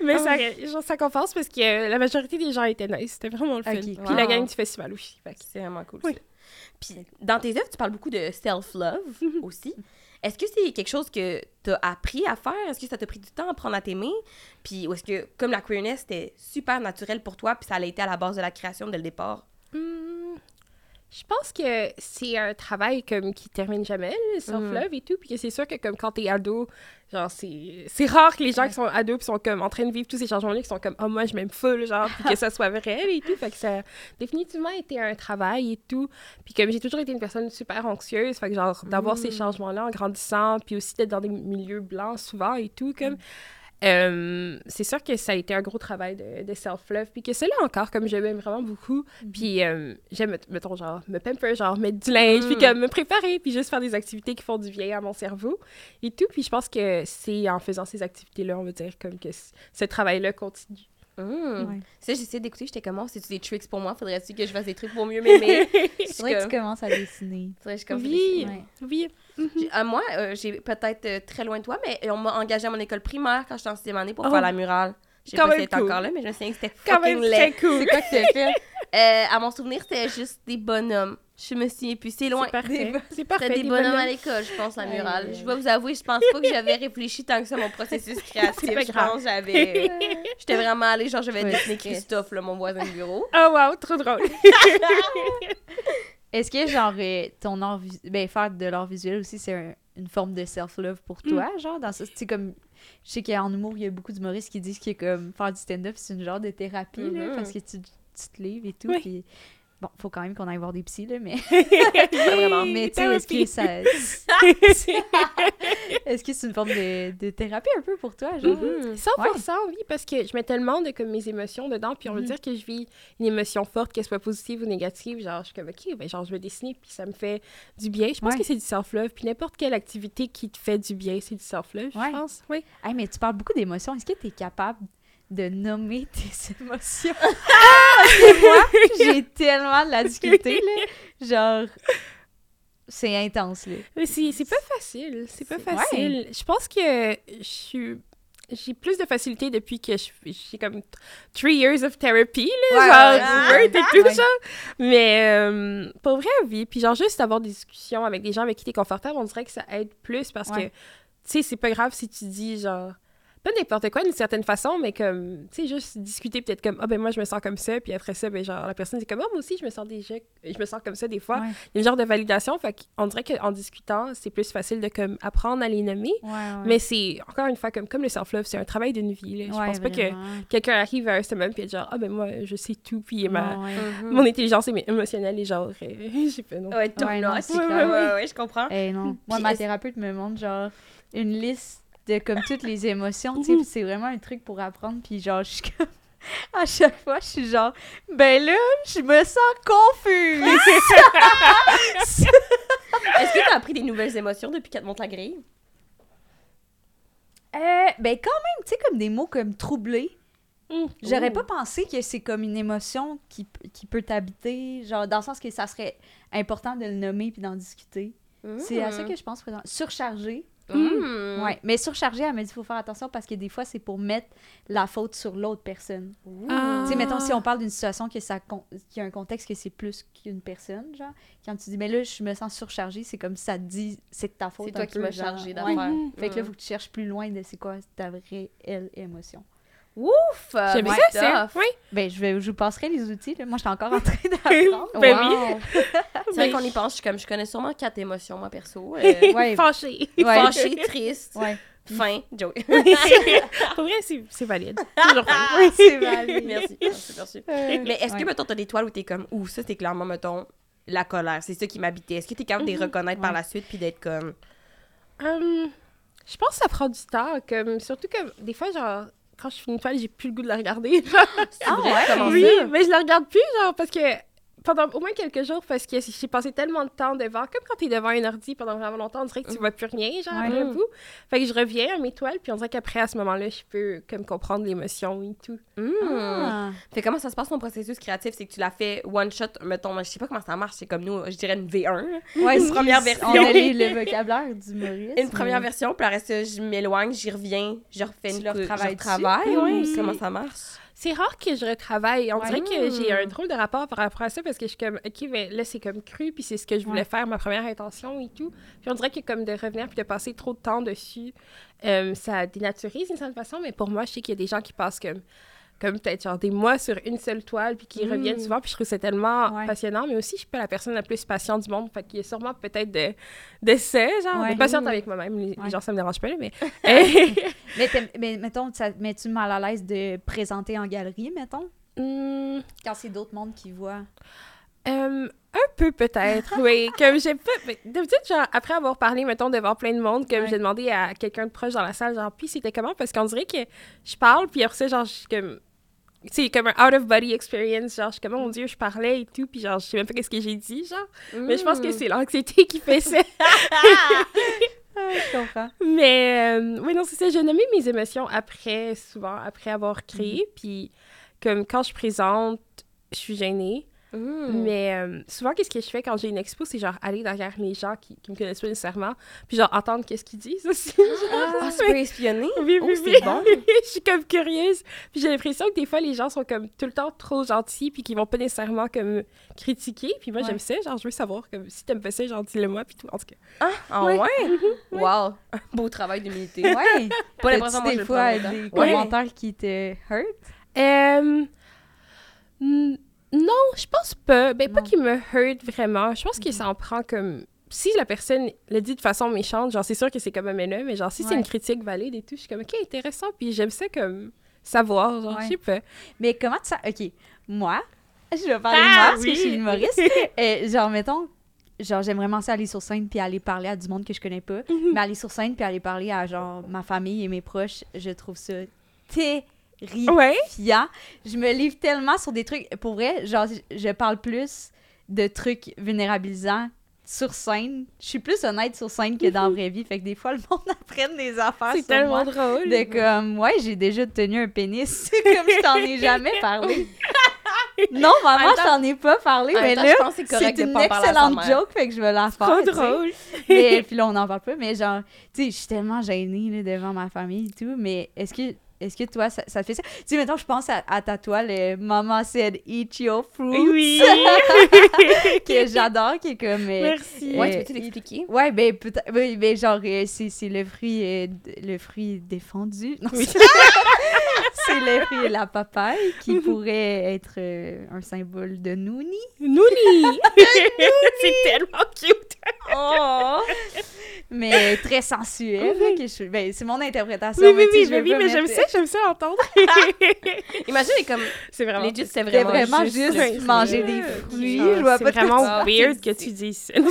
Mais ça, genre, ça compense parce que la majorité des gens étaient nice. C'était vraiment le fun. Ok, Puis la gang du festival aussi. C'est vraiment cool. Oui. ça. Puis, dans tes œuvres, tu parles beaucoup de self-love [laughs] aussi. Est-ce que c'est quelque chose que tu as appris à faire? Est-ce que ça t'a pris du temps à prendre à t'aimer? Puis, ou est-ce que, comme la queerness, c'était super naturel pour toi, puis ça a été à la base de la création dès le départ? Hmm, je pense que c'est un travail comme qui termine jamais, le self-love et tout. Puis que c'est sûr que comme quand t'es ado, genre c'est c'est rare que les gens qui sont ados puis sont comme en train de vivre tous ces changements-là qui sont comme oh moi je m'aime full genre puis que ça soit vrai et tout. Fait que ça a définitivement été un travail et tout. Puis comme j'ai toujours été une personne super anxieuse, fait que genre d'avoir ces changements-là en grandissant puis aussi d'être dans des milieux blancs souvent et tout comme euh, c'est sûr que ça a été un gros travail de, de self-love, puis que cela encore, comme je m'aime vraiment beaucoup, puis euh, j'aime, mettons, genre, me pamper, genre, mettre du linge, puis Mm. comme me préparer, puis juste faire des activités qui font du bien à mon cerveau et tout, puis je pense que c'est en faisant ces activités-là, on va dire, comme que ce travail-là continue. Hum. Ouais. Ça, j'essaie d'écouter, j'étais comment? C'est-tu des tricks pour moi? Faudrait-tu que je fasse des trucs pour mieux m'aimer? [laughs] C'est vrai que comme- tu commences à dessiner. [laughs] faudrait que je comme- Oui, Ouais. oui. J'ai- euh, moi, euh, j'ai peut-être euh, très loin de toi, mais on m'a engagé à mon école primaire quand j'étais en sixième année pour Oh. faire la murale. Je sais Quand pas si même c'était cool. encore là, mais je me souviens que c'était Quand fucking même laid. très cool. C'est quoi que t'as fait? Euh, à mon souvenir, c'était juste des bonhommes. Je me plus. C'est loin. C'est parfait. C'est parfait. C'était des des bonhommes bonhommes. à l'école, je pense, la murale. Je vais vous avouer, je pense pas que j'avais réfléchi tant que ça à mon processus [laughs] créatif. Je pense que j'avais... [laughs] J'étais vraiment allée, genre, j'avais Ouais. dessiné Christophe, là, mon voisin de bureau. Oh wow, trop drôle. Est-ce que, genre, euh, ton art ben, faire de l'art visuel aussi, c'est un- une forme de self-love pour toi, genre, dans ça, tu sais, comme, je sais qu'en humour, il y a beaucoup d'humoristes qui disent que, comme, faire du stand-up, c'est une genre de thérapie, là, Mhm. parce que tu, tu te livres et tout, Oui. puis bon, faut quand même qu'on aille voir des psys, là, mais, Pas [laughs] [laughs] vraiment. mais tu sais, est-ce que ça... [laughs] est-ce que c'est une forme de, de thérapie un peu pour toi, genre? Mhm. 100% oui, parce que je mets tellement de comme, mes émotions dedans, puis on Mhm. va dire que je vis une émotion forte, qu'elle soit positive ou négative, genre je suis comme ok, ben genre je vais dessiner, puis ça me fait du bien. Je pense Ouais. que c'est du self-love, puis n'importe quelle activité qui te fait du bien, c'est du self-love, Ouais. je pense. Oui. Hey, mais tu parles beaucoup d'émotions. Est-ce que tu es capable de nommer [laughs] tes émotions? Parce que moi, [laughs] j'ai tellement de la difficulté, là. [laughs] Genre, c'est intense, là. Mais c'est c'est pas facile, c'est pas facile. Je pense que je suis j'ai plus de facilité depuis que je- j'ai comme three years of therapy, là, Ouais, genre, ouais, word et tout, Ouais. genre. Mais euh, pour vrai, oui. Puis genre, juste avoir des discussions avec des gens avec qui t'es confortable, on dirait que ça aide plus parce Ouais. que, tu sais, c'est pas grave si tu dis, genre, pas n'importe quoi d'une certaine façon, mais comme, tu sais, juste discuter peut-être comme, ah ben moi, je me sens comme ça, puis après ça, ben genre, la personne dit comme, ah, moi aussi, je me sens déjà, je me sens comme ça des fois. Ouais. Il y a un genre de validation, fait qu'on dirait qu'en discutant, c'est plus facile de comme apprendre à les nommer. Ouais, ouais. Mais c'est, encore une fois, comme, comme le self-love, c'est un travail d'une vie. là. Je Ouais, pense pas que quelqu'un arrive à un semaine puis être genre, ah ben moi, je sais tout, puis ma. Mhm. mon intelligence émo- émotionnelle est genre, euh, [laughs] j'ai fait non. Ouais, non, c'est Ouais, ouais, ouais, ouais, je comprends. Eh non. Moi, Puis ma thérapeute me montre, genre, une liste de, comme, toutes les émotions, tu sais, puis c'est vraiment un truc pour apprendre, puis genre, je suis comme... [laughs] À chaque fois, je suis genre, ben là, je me sens confuse. [laughs] Est-ce que t'as appris des nouvelles émotions depuis qu'elle te monte la grille? Euh, ben quand même, tu sais, comme des mots comme troublé. Mm. J'aurais pas pensé que c'est comme une émotion qui, qui peut t'habiter, genre dans le sens que ça serait important de le nommer puis d'en discuter. C'est à ça que je pense présent. Surchargé. Ouais, mais surchargé, elle m'a dit qu'il faut faire attention parce que des fois, c'est pour mettre la faute sur l'autre personne. Ah. Tu sais, mettons, si on parle d'une situation ça con- qui a un contexte que c'est plus qu'une personne, genre, quand tu dis, mais là, je me sens surchargée, c'est comme ça te dit, c'est de ta faute. C'est toi qui m'as chargé Ouais. d'affaires. Fait que là, faut que tu cherches plus loin de c'est quoi ta vraie, elle, émotion. Ouf! J'aime ben ça, ça. Oui. Ben, je, vais, je vous passerai les outils. là. Moi, j'étais encore en [laughs] train d'apprendre. Ben Wow. [laughs] C'est vrai Ben, qu'on y pense, je, suis comme, je connais sûrement quatre émotions, moi, perso. Euh, [laughs] Ouais. Fâché. Ouais. Fâché, triste, Ouais. fin, Joey. Pour vrai, c'est c'est valide. Toujours fin. Oui, c'est valide. merci, merci, merci. Euh, Mais est-ce que, mettons, t'as des toiles où t'es comme, ouh, ça, c'est clairement, mettons, la colère, c'est ça qui m'habitait. Est-ce que t'es capable de les reconnaître par la suite puis d'être comme, Hum, je pense que ça prend du temps. Comme, surtout que des fois, genre, quand je finis une toile, j'ai plus le goût de la regarder. [laughs] vrai, comment oui, mais je la regarde plus, genre, parce que pendant au moins quelques jours, parce que j'ai passé tellement de temps devant, comme quand t'es devant un ordi pendant vraiment longtemps, on dirait que tu vois plus rien, genre, Ouais. après bout. Fait que je reviens à mes toiles, puis on dirait qu'après, à ce moment-là, je peux, comme, comprendre l'émotion et tout. Hmm. Ah. Fait comment ça se passe ton processus créatif? C'est que tu l'as fait one shot, mettons, je sais pas comment ça marche, c'est comme nous, je dirais une V1. là. Ouais, Une première On version. a les- [laughs] le vocabulaire du Maurice. Une première mais- version, puis après ça, je m'éloigne, j'y reviens, je refais Tu une le cou- je retravailles dessus? retravaille, ouais. Mhm. Comment ça marche? C'est rare que je retravaille. On Ouais. dirait que j'ai un drôle de rapport par rapport à ça parce que je suis comme, OK, mais là, c'est comme cru, puis c'est ce que je voulais Ouais. faire, ma première intention et tout. Puis on dirait que comme de revenir puis de passer trop de temps dessus, euh, ça dénaturise d'une certaine façon, mais pour moi, je sais qu'il y a des gens qui passent comme, comme peut-être genre des mois sur une seule toile puis qui Mm. reviennent souvent, puis je trouve ça tellement Ouais. passionnant, mais aussi, je suis pas la personne la plus patiente du monde, fait qu'il y a sûrement peut-être de, de ça, genre, Ouais. de patiente Mm. avec moi-même. Les, Ouais. gens, ça me dérange pas, mais... [laughs] [laughs] Mais, mais mettons, ça mets-tu mal à l'aise de présenter en galerie, mettons? hum, Quand c'est d'autres mondes qui voient? Un peu peut-être, oui. [laughs] Comme j'ai pas. D'habitude, genre, après avoir parlé, mettons, devant plein de monde, comme Ouais. j'ai demandé à quelqu'un de proche dans la salle, genre, puis c'était comment? Parce qu'on dirait que je parle, puis après ça, genre, je suis comme. C'est comme un out-of-body experience, genre, je suis comme, mon Dieu, je parlais et tout, puis genre, je sais même pas qu'est-ce que j'ai dit, genre. Mais je pense que c'est l'anxiété qui fait ça. [laughs] je comprends. Mais, euh, oui, non, c'est ça. J'ai nommé mes émotions après, souvent, après avoir créé, puis comme quand je présente, je suis gênée. Mm. Mais euh, souvent, qu'est-ce que je fais quand j'ai une expo, c'est genre aller derrière les gens qui, qui me connaissent pas nécessairement, puis genre entendre qu'est-ce qu'ils disent aussi. Ah, [laughs] tu peux espionner? Oui, Oh, oui, c'est oui. bon. [laughs] je suis comme curieuse. Puis j'ai l'impression que des fois, les gens sont comme tout le temps trop gentils, puis qu'ils vont pas nécessairement comme critiquer. Puis moi, Ouais. j'aime ça. Genre, je veux savoir comme si t'aimes pas ça, genre dis-le-moi, puis tout. En tout cas. Ah, ah Ouais. ouais? [laughs] Wow! Beau travail d'humilité. Ouais. Pas l'impression, je des fois des commentaires qui te hurt? Euh, n- non, je pense pas. Ben, pas qu'il me hurt vraiment. Je pense que ça en prend comme. Si la personne le dit de façon méchante, genre, c'est sûr que c'est comme un là, mais genre, si c'est une critique valide et tout, je suis comme, OK, intéressant. Puis j'aime ça comme savoir, genre, Ouais. je sais pas. Mais comment tu sais? OK, moi, je vais parler Ah, de moi parce que je suis humoriste. [laughs] Euh, genre, mettons, genre, j'aime vraiment ça aller sur scène puis aller parler à du monde que je connais pas. Mhm. Mais aller sur scène puis aller parler à, genre, ma famille et mes proches, je trouve ça terrifiant. Je me livre tellement sur des trucs. Pour vrai, genre, je- parle plus de trucs vulnérabilisants sur scène. Je suis plus honnête sur scène que dans la vraie vie. Fait que des fois, [laughs] le monde apprenne des affaires C'est tellement moi. drôle. De comme, ouais, j'ai déjà tenu un pénis. [laughs] comme je t'en ai jamais parlé. [laughs] non, maman, je t'en ai pas parlé, mais temps, là, c'est une excellente joke, fait que je vais la faire. Trop drôle. Mais puis là, on n'en parle pas, mais genre, tu sais, je suis tellement gênée là, devant ma famille et tout, mais est-ce que. Est-ce que toi, ça, ça te fait ça? Tu sais, mettons, je pense à, à ta toile, euh, Maman said eat your fruits, Oui. [laughs] que j'adore, qui est comme... euh, Merci. Ouais, Euh, tu peux-tu l'expliquer? Ouais, ben, peut-être. oui, ben, genre, euh, c'est, c'est le fruit. euh, le fruit défendu. Non, Oui. [laughs] c'est- le fruit de la papaye qui pourrait être euh, un symbole de Nouni. Nouni. [laughs] c'est tellement cute. Oh! Mais très sensuel. je- ben, c'est mon interprétation. Oui, oui, mais oui, mais, oui, pas mais j'aime ça, j'aime ça entendre. [laughs] Imagine, comme, [laughs] c'est vraiment. legit, C'était vraiment, vraiment juste, juste, manger des fruits. ah, je vois c'est pas quoi vraiment weird que tu dises ça. [laughs]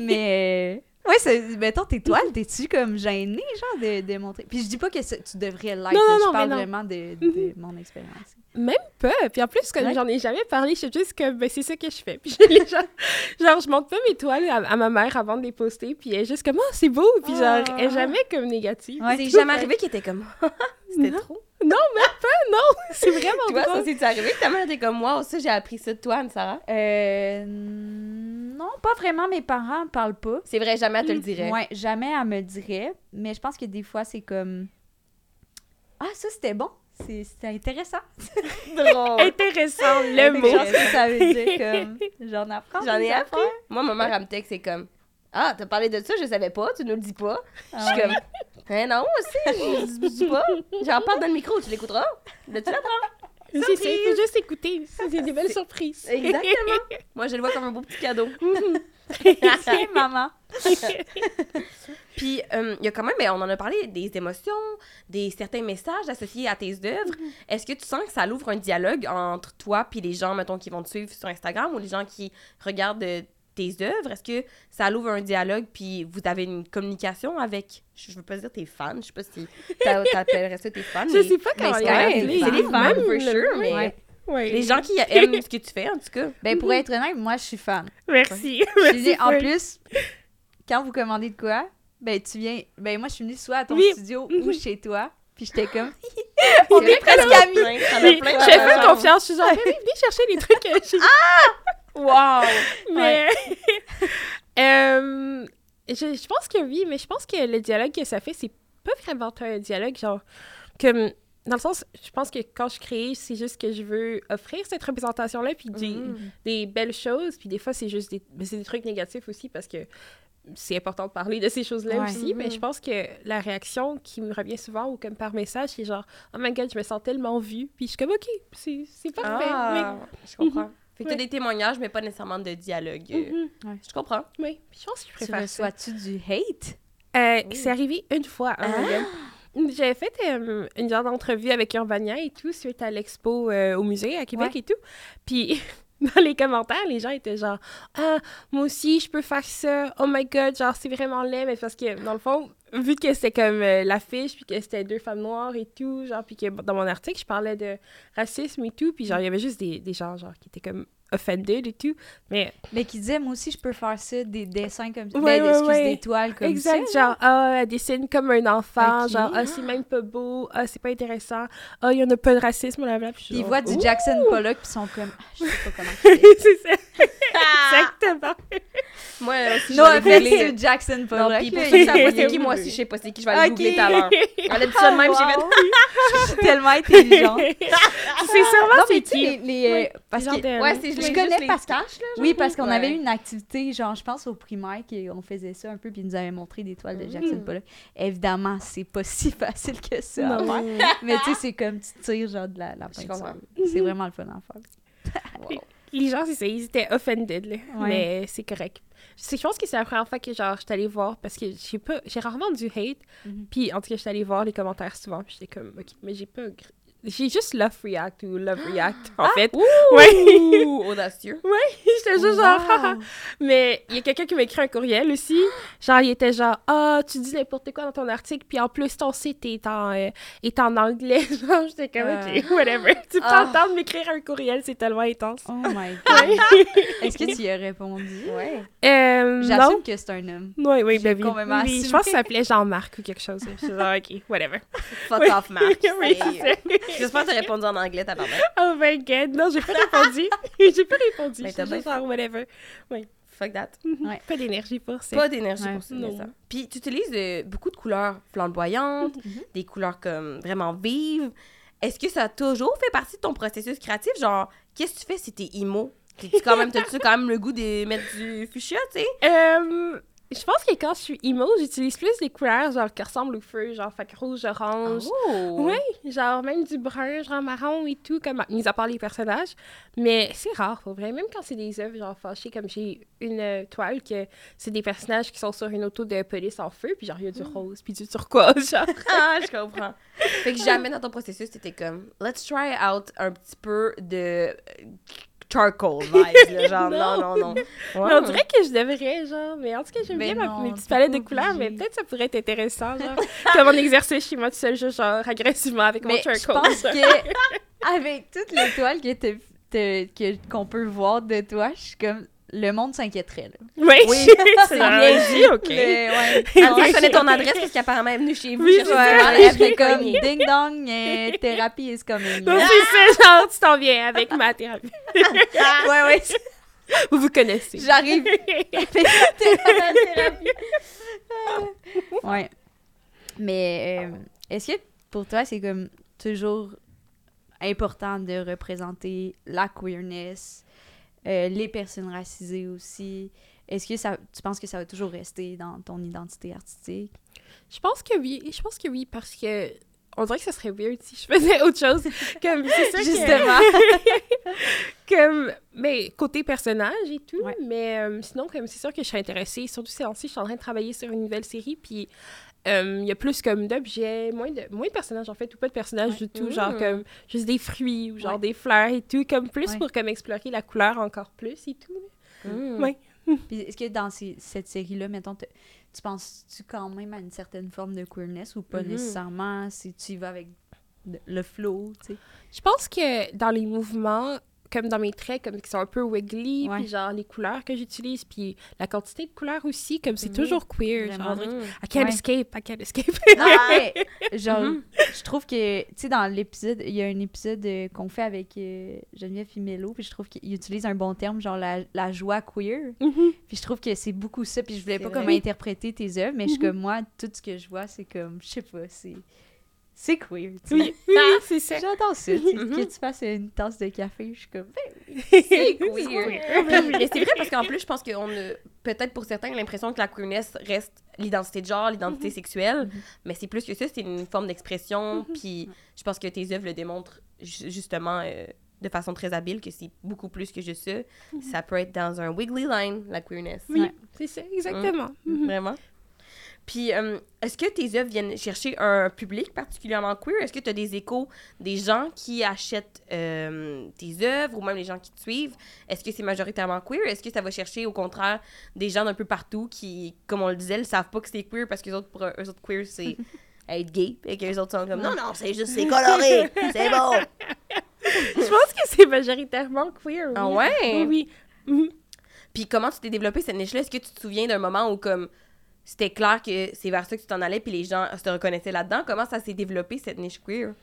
Mais. Ouais, c'est, mettons, tes toiles, t'es-tu comme gênée, genre, de, de montrer? Puis je dis pas que tu devrais l'être, Non, là, non, je parle vraiment de, de mon expérience. Même pas. Puis en plus, comme Ouais. j'en ai jamais parlé, je suis juste comme, ben, c'est ça que je fais. [laughs] Puis je- les gens, genre, je montre pas mes toiles à, à ma mère avant de les poster, puis elle est juste comme, oh, c'est beau. Puis genre, elle est jamais comme négative. Ouais. C'est jamais arrivé qu'il était comme, [laughs] c'était trop. Non, même pas, non. [laughs] C'est vraiment Tu vois, drôle. ça, c'est arrivé que ta mère était comme, moi, ça, j'ai appris ça de toi, Anne-Sarah? Euh. Non, pas vraiment. Mes parents ne parlent pas. C'est vrai, jamais elle te le dirait. Ouais, jamais elle me dirait. Mais je pense que des fois, c'est comme. Ah, ça, c'était bon. C'est- C'était intéressant. [laughs] Drôle. Intéressant, le mot. je pense que ça veut dire [laughs] comme. J'en apprends. J'en ai appris. affaires. Moi, ma mère, elle me texte, c'est comme, Ah, t'as parlé de ça, je savais pas, tu nous le dis pas. Je suis Ah comme, hein, non, aussi, je je dis pas. J'en parle dans le micro, tu l'écouteras. Là, tu l'apprends. J'essaie, faut juste écouter. C'est des belles surprises. Exactement. [laughs] Moi, je le vois comme un beau petit cadeau. [laughs] Tiens, [laughs] maman. Puis, euh, il y a quand même, ben, on en a parlé, des émotions, des certains messages associés à tes œuvres. Est-ce que tu sens que ça l'ouvre un dialogue entre toi puis les gens, mettons, qui vont te suivre sur Instagram ou les gens qui regardent euh, tes œuvres? Est-ce que ça l'ouvre un dialogue puis vous avez une communication avec, je veux pas dire tes fans, je sais pas si t'a- [laughs] t'appellerais ça tes fans, Je mais sais pas comment c'est des c'est des fans, for sure, mais Ouais. Ouais. les gens qui aiment ce que tu fais, en tout cas. Ben, pour être honnête, moi, je suis fan. Merci. Je Merci, dis, en plus, quand vous commandez de quoi, ben, tu viens. Ben, moi, je suis venue soit à ton Oui. studio ou chez toi. Puis j'étais comme. [laughs] On est presque amis. Je fais plus confiance. Je suis genre, venez venez chercher les trucs que j'ai. Wow! [laughs] Mais. [laughs] Euh, je, je pense que oui, mais je pense que le dialogue que ça fait, c'est pas vraiment un dialogue, genre. Comme. Dans le sens, je pense que quand je crée, c'est juste que je veux offrir cette représentation-là, puis des, des belles choses, puis des fois, c'est juste des, des trucs négatifs aussi, parce que c'est important de parler de ces choses-là Ouais. aussi, mais Mhm. je pense que la réaction qui me revient souvent, ou comme par message, c'est genre, oh my god, je me sens tellement vue, puis je suis comme, ok, c'est parfait. Ah, je comprends. Fait que t'as des témoignages, mais pas nécessairement de dialogue. Ouais. Je comprends. Oui, puis je pense que je Tu préfère ça. reçois-tu du hate? Euh, C'est arrivé une fois. hein, Ah! J'avais fait euh, une genre d'entrevue avec Urbania et tout suite à l'expo euh, au musée à Québec Ouais. et tout. Puis [laughs] dans les commentaires, les gens étaient genre Ah, moi aussi, je peux faire ça. Oh my god, genre, c'est vraiment laid. Mais parce que dans le fond, vu que c'était comme euh, l'affiche, puis que c'était deux femmes noires et tout, genre, puis que dans mon article, je parlais de racisme et tout, puis genre, il y avait juste des, des gens genre qui étaient comme offended et tout. Mais Mais qui disait, moi aussi, je peux faire ça, des dessins comme ça. Ouais, ben, ouais, excuse, ouais. des toiles comme exact, ça. genre, ah, elle dessine comme un enfant, genre, ah, c'est même pas beau, ah, c'est pas intéressant, ah, il y en a pas de racisme, je suis Puis ils voient du! Jackson Pollock, puis ils sont comme, ah, je sais pas comment [laughs] c'est. c'est ça, [laughs] exactement. Moi aussi, je No vais aller offense googler. to Jackson Non, Pollock. puis pour ceux qui savent pas c'est qui, moi aussi, je sais pas c'est qui, je vais aller googler tout à l'heure. On a dit ça de même, j'ai fait... [laughs] Je suis tellement [laughs] intelligente. c'est sûrement Non, c'est qui? les, euh, parce que, Ouais, c'est Je connais parce que- oui, parce qu'on avait eu une activité, genre, je pense au primaire, qu'on faisait ça un peu, puis ils nous avaient montré des toiles de Jackson Mhm. Pollock. Évidemment, c'est pas [laughs] si facile que ça Non. Mais tu sais, c'est comme tu tires, genre, de la, peinture. C'est vraiment le fun à faire. Wow. Les gens, ils étaient offended, là. Ouais. Mais c'est correct. Je pense que c'est la première fois que, genre, j'étais allée voir, parce que j'ai pas, j'ai rarement du hate. Mhm. Puis, en tout cas, j'étais allée voir les commentaires souvent, puis j'étais comme, OK, mais j'ai pas... J'ai juste Love React ou Love [gasps] React, en fait. [laughs] Ouais. Ouh, [laughs] audacieux. [laughs] J'étais juste genre, Wow. haha. Mais il y a quelqu'un qui m'a écrit un courriel aussi. Genre, il était genre, ah, tu dis n'importe quoi dans ton article, puis en plus, ton site est en, euh, est en anglais. Genre, j'étais comme, Euh. ok, whatever. Tu peux Ah. entendre m'écrire un courriel, c'est tellement intense. Oh my god. Est-ce que tu y as répondu? Ouais. Euh, non. J'assume que c'est un homme. Oui, oui, J'ai ben oui. Oui, Je pense que ça s'appelait Jean-Marc ou quelque chose. Je suis genre, ok, whatever. Fuck Oui. off, Marc. oui, C'est- c'est ça. J'espère que t'as répondu en anglais, ta pardon. [laughs] Oh my god, non, j'ai pas répondu. [laughs] j'ai pas répondu. Mais Je t'as juste genre, whatever. Fuck that. Ouais. Pas d'énergie pour ça. Pas d'énergie Ouais. pour ça, Non. Puis tu utilises euh, beaucoup de couleurs flamboyantes, des couleurs comme vraiment vives. Est-ce que ça a toujours fait partie de ton processus créatif? Genre, qu'est-ce que tu fais si t'es emo? T'es-tu quand même, t'as-tu quand même le goût de mettre du fuchsia, tu sais? [laughs] Euh, je pense que quand je suis emo, j'utilise plus des couleurs genre qui ressemblent au feu, genre fait que rouge, orange. Oh! Oui, genre même du brun, genre marron et tout, comme mis à part les personnages. Mais c'est rare, pour vrai. Même quand c'est des œuvres genre fâchées, comme j'ai une euh, toile que c'est des personnages qui sont sur une auto de police en feu, puis genre il y a du rose, puis du turquoise, [laughs] genre. Ah, je comprends. Fait que [laughs] jamais dans ton processus, t'étais comme, let's try out un petit peu de charcoal [laughs] vibes, là, genre, non, non, non. Mais on dirait que je devrais, genre. Mais en tout cas, j'aime Mais bien ma- mes petites t'es palettes de couleurs, mais peut-être ça pourrait être intéressant, genre. [laughs] comme mon exercice chez moi tout seul, juste genre agressivement avec mon Mais je charcoal. pense que [laughs] avec toutes les toiles que- qu'on peut voir de toi, je suis comme le monde s'inquiéterait là. Oui, Oui, [laughs] c'est bien dit, ok. Mais, ouais. Elle connaît ton adresse parce qu'apparemment elle est venue chez vous. Oui, ouais. mal. j'étais comme ding dong, euh, thérapie is coming. Non, c'est ça, genre, tu t'en viens avec ma thérapie. [laughs] ouais, ouais, Vous vous connaissez. j'arrive thérapie. ouais. Mais euh, est-ce que pour toi, c'est comme toujours important de représenter la queerness, euh, les personnes racisées aussi, est-ce que ça, tu penses que ça va toujours rester dans ton identité artistique? Je pense que oui. Je pense que oui, parce que on dirait que ça serait weird si je faisais autre chose. [laughs] Comme, c'est sûr que- Justement. [laughs] comme, mais côté personnage et tout. Ouais. Mais euh, sinon, comme c'est sûr que je suis intéressée. Surtout ces temps-ci, je suis en train de travailler sur une nouvelle série. Puis euh, il y a plus comme d'objets, moins de, moins de personnages en fait, ou pas de personnages Ouais. du tout. Genre comme juste des fruits ou genre Ouais. des fleurs et tout. Comme plus Ouais. pour comme explorer la couleur encore plus et tout. Mm. Ouais. [laughs] Puis est-ce que dans ces- cette série-là, mettons, te- tu penses-tu quand même à une certaine forme de queerness ou pas Mhm. nécessairement si tu y vas avec le flow, tu sais? Je pense que dans les mouvements, comme dans mes traits, comme qui sont un peu wiggly, puis genre les couleurs que j'utilise, puis la quantité de couleurs aussi, comme c'est Mhm. toujours queer. Genre, Vraiment. I can't Ouais. escape, I can't escape. Non, [laughs] genre, Mhm. je trouve que, tu sais, dans l'épisode, il y a un épisode euh, qu'on fait avec euh, Geneviève Fimelo, puis je trouve qu'il utilise un bon terme, genre la, la joie queer. Mhm. Puis je trouve que c'est beaucoup ça, puis je voulais pas vrai. comme interpréter tes œuvres, mais je comme moi, tout ce que je vois, c'est comme, je sais pas, c'est. C'est queer, tu. Oui, [laughs] c'est ça. J'adore ça, tu sais, Mhm. que tu fasses une tasse de café, je suis comme, ben, [laughs] C'est queer. Mais c'est vrai parce qu'en plus, je pense qu'on a peut-être pour certains l'impression que la queerness reste l'identité de genre, l'identité sexuelle, mais c'est plus que ça, c'est une forme d'expression. Puis je pense que tes œuvres le démontrent ju- justement euh, de façon très habile que c'est beaucoup plus que juste ça. Ça peut être dans un wiggly line, la queerness. Oui, Ouais. c'est ça, exactement. Mhm. Vraiment? Puis, euh, est-ce que tes œuvres viennent chercher un public particulièrement queer? Est-ce que tu as des échos des gens qui achètent euh, tes œuvres ou même les gens qui te suivent? Est-ce que c'est majoritairement queer? Est-ce que ça va chercher, au contraire, des gens d'un peu partout qui, comme on le disait, ne savent pas que c'est queer parce que autres, pour eux autres, queer, c'est [laughs] être gay. Et que les autres sont comme, non, non, c'est juste, c'est [laughs] coloré, c'est beau. [laughs] Je pense que c'est majoritairement queer. Oui. Ah ouais? Oui, oui. Puis comment tu t'es développé cette niche-là? Est-ce que tu te souviens d'un moment où comme c'était clair que c'est vers ça que tu t'en allais puis les gens se reconnaissaient là-dedans? Comment ça s'est développé cette niche queer?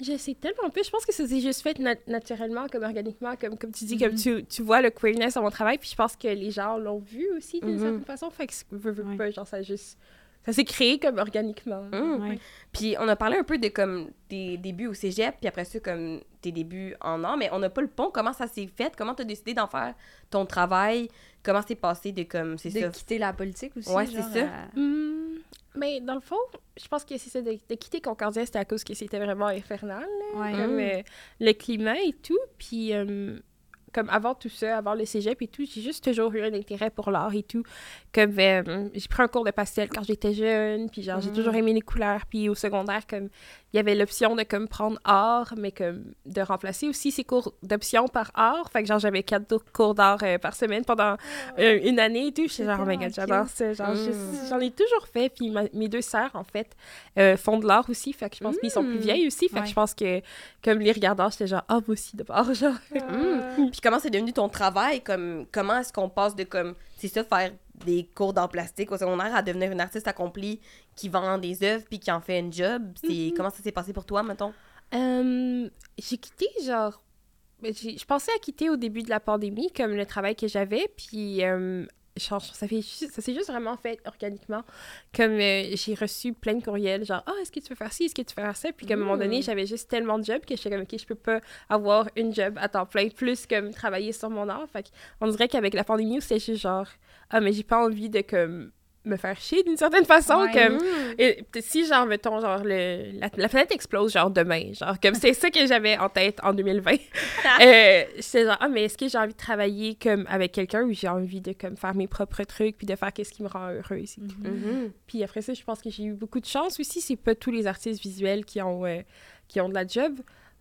Je sais tellement peu. Je pense que ça s'est juste fait nat- naturellement, comme organiquement, comme, comme tu dis, comme tu, tu vois le queerness dans mon travail, puis je pense que les gens l'ont vu aussi d'une Mhm. certaine façon. Fait que, veux, veux Ouais. pas, genre, ça a juste... Ça s'est créé comme organiquement. Ouais. Puis on a parlé un peu de comme tes débuts au cégep, puis après ça comme tes débuts en art, mais on n'a pas le pont. Comment ça s'est fait? Comment tu as décidé d'en faire ton travail? Comment c'est passé de comme c'est de ça? quitter la politique aussi. Ouais, c'est ça. à- Hum, mais dans le fond, je pense que c'est ça, de, de quitter Concordia, c'était à cause que c'était vraiment infernal, là, Ouais. comme Mm. euh, le climat et tout. Puis, euh, comme avant tout ça, avant le cégep et tout, j'ai juste toujours eu un intérêt pour l'art et tout. Comme, euh, j'ai pris un cours de pastel quand j'étais jeune, puis genre, j'ai Mm. toujours aimé les couleurs. Puis au secondaire, comme, il y avait l'option de comme prendre art, mais comme de remplacer aussi ces cours d'option par art. Fait que genre, j'avais quatre cours d'art euh, par semaine pendant euh, une année et tout. J'étais genre, oh my god, j'adore ça. Genre, Mm. je- j'en ai toujours fait. Puis ma- mes deux sœurs, en fait, euh, font de l'art aussi. Fait que je pense qu'ils sont plus Mm. vieilles aussi. Fait Ouais. que je pense que, comme les regardants, j'étais genre, ah, moi aussi, d'abord, genre. Puis comment c'est devenu ton travail? Comme, comment est-ce qu'on passe de comme, c'est ça, faire des cours d'art plastique au secondaire à devenir une artiste accomplie qui vend des œuvres puis qui en fait un job? C'est, Comment ça s'est passé pour toi, mettons? Euh, j'ai quitté, genre. ben, Je pensais à quitter au début de la pandémie, comme le travail que j'avais, puis. euh, genre, ça, fait, ça s'est juste vraiment fait organiquement. Comme euh, j'ai reçu plein de courriels, genre, ah, est-ce que tu veux faire ci, est-ce que tu veux faire ça? Puis, comme à un moment donné, Mm. j'avais juste tellement de jobs que j'étais comme, ok, je peux pas avoir une job à temps plein, plus comme travailler sur mon art. Fait on dirait qu'avec la pandémie, c'était juste genre, ah, mais j'ai pas envie de, comme, me faire chier d'une certaine façon. Ouais. Comme, Hum. et si, genre, mettons, genre, le, la, la planète explose, genre, demain. Genre, comme c'est ça que j'avais en tête en 2020. [laughs] euh, J'étais genre, ah, mais est-ce que j'ai envie de travailler comme avec quelqu'un ou j'ai envie de comme faire mes propres trucs puis de faire qu'est-ce qui me rend heureuse et tout? Mhm. Puis après ça, je pense que j'ai eu beaucoup de chance aussi. C'est pas tous les artistes visuels qui ont, euh, qui ont de la job.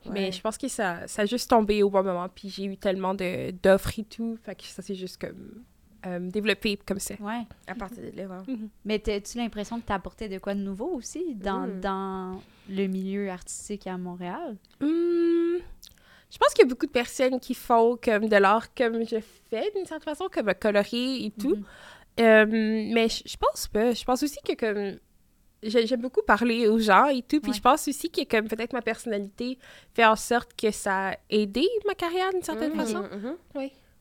Ouais. Mais je pense que ça, ça a juste tombé au bon moment. Puis j'ai eu tellement de- d'offres et tout. Fait que ça s'est juste comme euh, développé comme ça. Ouais. À partir de là, ouais. Mais t'as-tu l'impression que t'apportais de quoi de nouveau aussi dans, Mm. dans le milieu artistique à Montréal? Hmm, je pense qu'il y a beaucoup de personnes qui font comme de l'art comme je fais, d'une certaine façon, comme coloré et tout. Mhm. Euh, mais je pense pas. Je pense aussi que comme j'ai- j'aime beaucoup parler aux gens et tout. Puis Ouais. je pense aussi que comme peut-être ma personnalité fait en sorte que ça a aidé ma carrière d'une certaine Mhm, façon. mhm.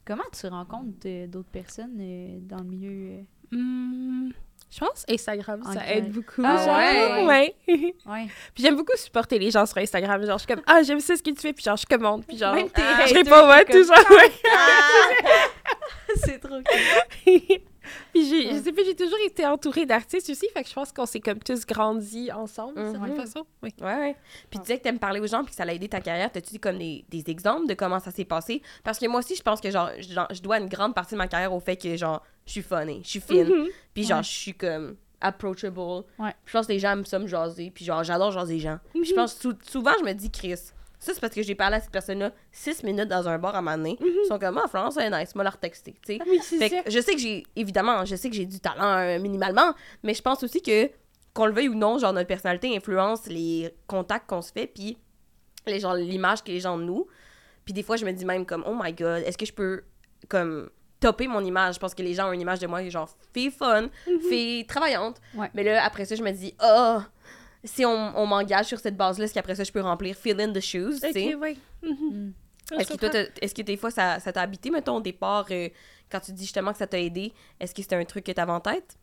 Comment tu rencontres d'autres personnes euh, dans le milieu? euh? Hmm, Je pense Instagram, ça aide beaucoup. Ah genre. ouais? ouais. Ouais. Puis j'aime beaucoup supporter les gens sur Instagram. Genre, je suis comme, ah, j'aime ça ce que tu fais. Puis genre, je commande. Puis genre, tes je réponds, ouais, genre, ouais. [laughs] C'est trop cool. [laughs] [laughs] Puis j'ai, je sais pas, j'ai toujours été entourée d'artistes aussi. Fait que je pense qu'on s'est comme tous grandis ensemble, de Mhm. certaine façon. Oui. Ouais, ouais. Puis tu disais que t'aimes parler aux gens puis que ça l'a aidé ta carrière. T'as-tu comme des, des exemples de comment ça s'est passé? Parce que moi aussi, je pense que genre, je dois une grande partie de ma carrière au fait que genre, je suis funny, je suis fine. Mhm. Puis genre, Ouais. je suis comme approachable. Ouais. Je pense que les gens aiment ça me jaser. Puis genre, j'adore jaser les gens. Puis je pense sou- souvent, je me dis, Chris, ça c'est parce que j'ai parlé à cette personne-là six minutes dans un bar à ma nez. Ils sont comme, ah, Florence, c'est nice, moi leur texter. Tu sais. Oui, que je sais que j'ai, évidemment, je sais que j'ai du talent euh, minimalement, mais je pense aussi que, qu'on le veuille ou non, genre notre personnalité influence les contacts qu'on se fait, puis les, genre, l'image que les gens de nous. Puis des fois, je me dis même comme, oh my god, est-ce que je peux, comme, topper mon image? Je pense que les gens ont une image de moi, genre, fille fun, fille travaillante. Ouais. Mais là, après ça, je me dis, oh, si on, on m'engage sur cette base-là, est-ce qu'après ça, je peux remplir fill in the shoes, tu sais? Ok, ouais. Mhm. Est-ce que toi, est-ce que des fois, ça, ça t'a habité, mettons, au départ, euh, quand tu dis justement que ça t'a aidé, est-ce que c'était un truc que t'avais en tête?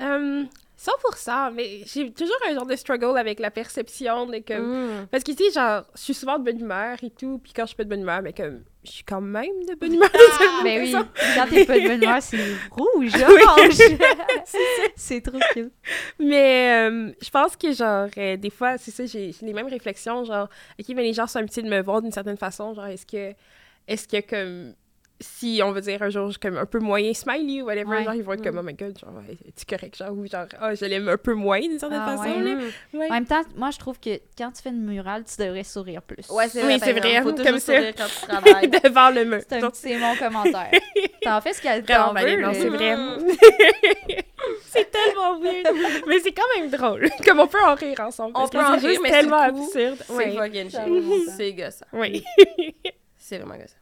Euh, 100%, mais j'ai toujours un genre de struggle avec la perception de comme... Mm. Parce que, tu sais, genre, je suis souvent de bonne humeur et tout, puis quand je suis pas de bonne humeur, mais comme, je suis quand même de bonne humeur. de toute Mais oui, quand t'es pas de bonne humeur, c'est rouge, orange. [laughs] c'est trop cute. Mais euh, je pense que, genre, euh, des fois, c'est ça, j'ai les mêmes réflexions, genre, OK, mais les gens sont invités de me voir d'une certaine façon, genre, est-ce que, est-ce que, comme, si on veut dire un jour, je suis comme un peu moyen smiley ou whatever, Ouais. genre, ils vont être comme, oh my god, genre, ouais, es-tu correct, genre, ou genre, ah, je l'aime un peu moins d'une certaine Ah, façon, ouais. là. Ouais. En même temps, moi, je trouve que quand tu fais une murale, tu devrais sourire plus. Ouais, c'est Oui, vrai. c'est par vrai. Faut comme ça. quand tu travailles. [laughs] Devant le mur. C'est un- C'est mon commentaire. [laughs] T'en fais ce qu'elle Vraiment t'en valide, veut. non, c'est vrai. Mm. [laughs] c'est tellement weird. Mais c'est quand même drôle. Comme on peut en rire ensemble. On parce peut que en c'est rire, mais tellement absurde. C'est fucking. C'est gossant. Oui. C'est vraiment gossant.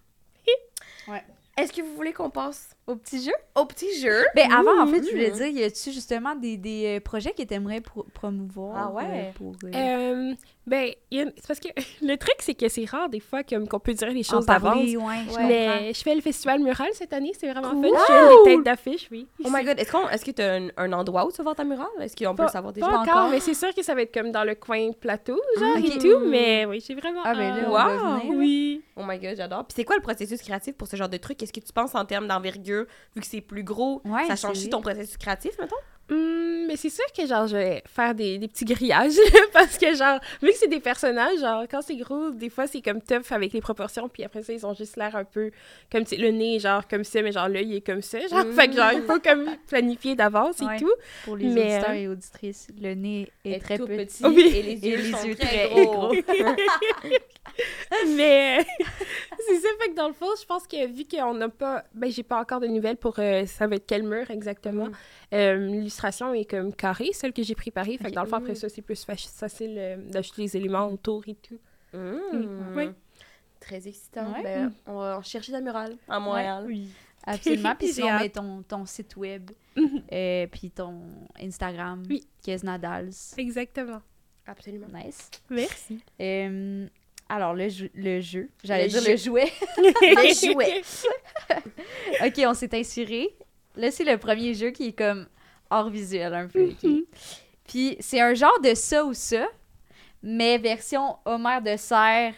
Ouais. Est-ce que vous voulez qu'on passe Au petit jeu? au petit jeu? Ben avant, en fait, je voulais Mmh. dire, y a-tu justement des, des euh, projets que t'aimerais pro- promouvoir? Ah ouais? euh, pour, euh, Euh, ben, c'est parce que [laughs] le truc, c'est que c'est rare des fois comme qu'on peut dire les choses d'avance. ouais. Mais je fais le festival mural cette année, c'est vraiment Cool. fun. Je suis une des têtes d'affiche, oui. Oh my god, est-ce qu'on est-ce que tu as un, un endroit où tu vas voir ta murale? Est-ce qu'on peut le savoir déjà? Pas encore, encore. mais c'est sûr que ça va être comme dans le coin plateau, genre, Ok. et tout. Mais oui, j'ai vraiment Ah, ben là, Wow! venir. Oui. Oh my god, j'adore. Puis c'est quoi le processus créatif pour ce genre de truc? Qu'est-ce que tu penses en termes d'envergure, vu que c'est plus gros? Ouais, ça c'est change-tu vrai. ton processus créatif, mettons? Hum, mais c'est sûr que genre je vais faire des, des petits grillages [laughs] parce que genre vu que c'est des personnages genre quand c'est gros des fois c'est comme tough avec les proportions puis après ça ils ont juste l'air un peu comme le nez genre comme ça mais genre l'œil est comme ça genre Mm. fait que genre il faut comme planifier d'avance Ouais. et tout Pour les Mais, auditeurs euh, et auditrices, le nez est, Est très petit. [laughs] Oui. Et les Et yeux, les sont yeux très, très gros. [laughs] mais c'est ça fait que dans le fond je pense que vu qu'on n'a pas ben j'ai pas encore de nouvelles pour euh, ça va être quel mur exactement Euh, l'illustration est comme carrée celle que j'ai préparée fait que dans le fond après ça c'est plus faci- facile euh, d'ajouter les éléments autour et tout Mmh. Ouais. Très excitant. Ouais. Ben, on va chercher la murale à Montréal. oui [laughs] Absolument. Puis sinon, hâte. ben, ton, ton site web, [laughs] euh, puis ton Instagram, Oui. Nadals. exactement Absolument. Nice. merci Euh, alors, le, jeu- le jeu. J'allais dire jeu. [laughs] le jouet. Le jouet. OK, on s'est inspiré. Là, c'est le premier jeu qui est comme hors visuel un peu. Mhm. Puis c'est un genre de ça ou ça, mais version Homer de serre,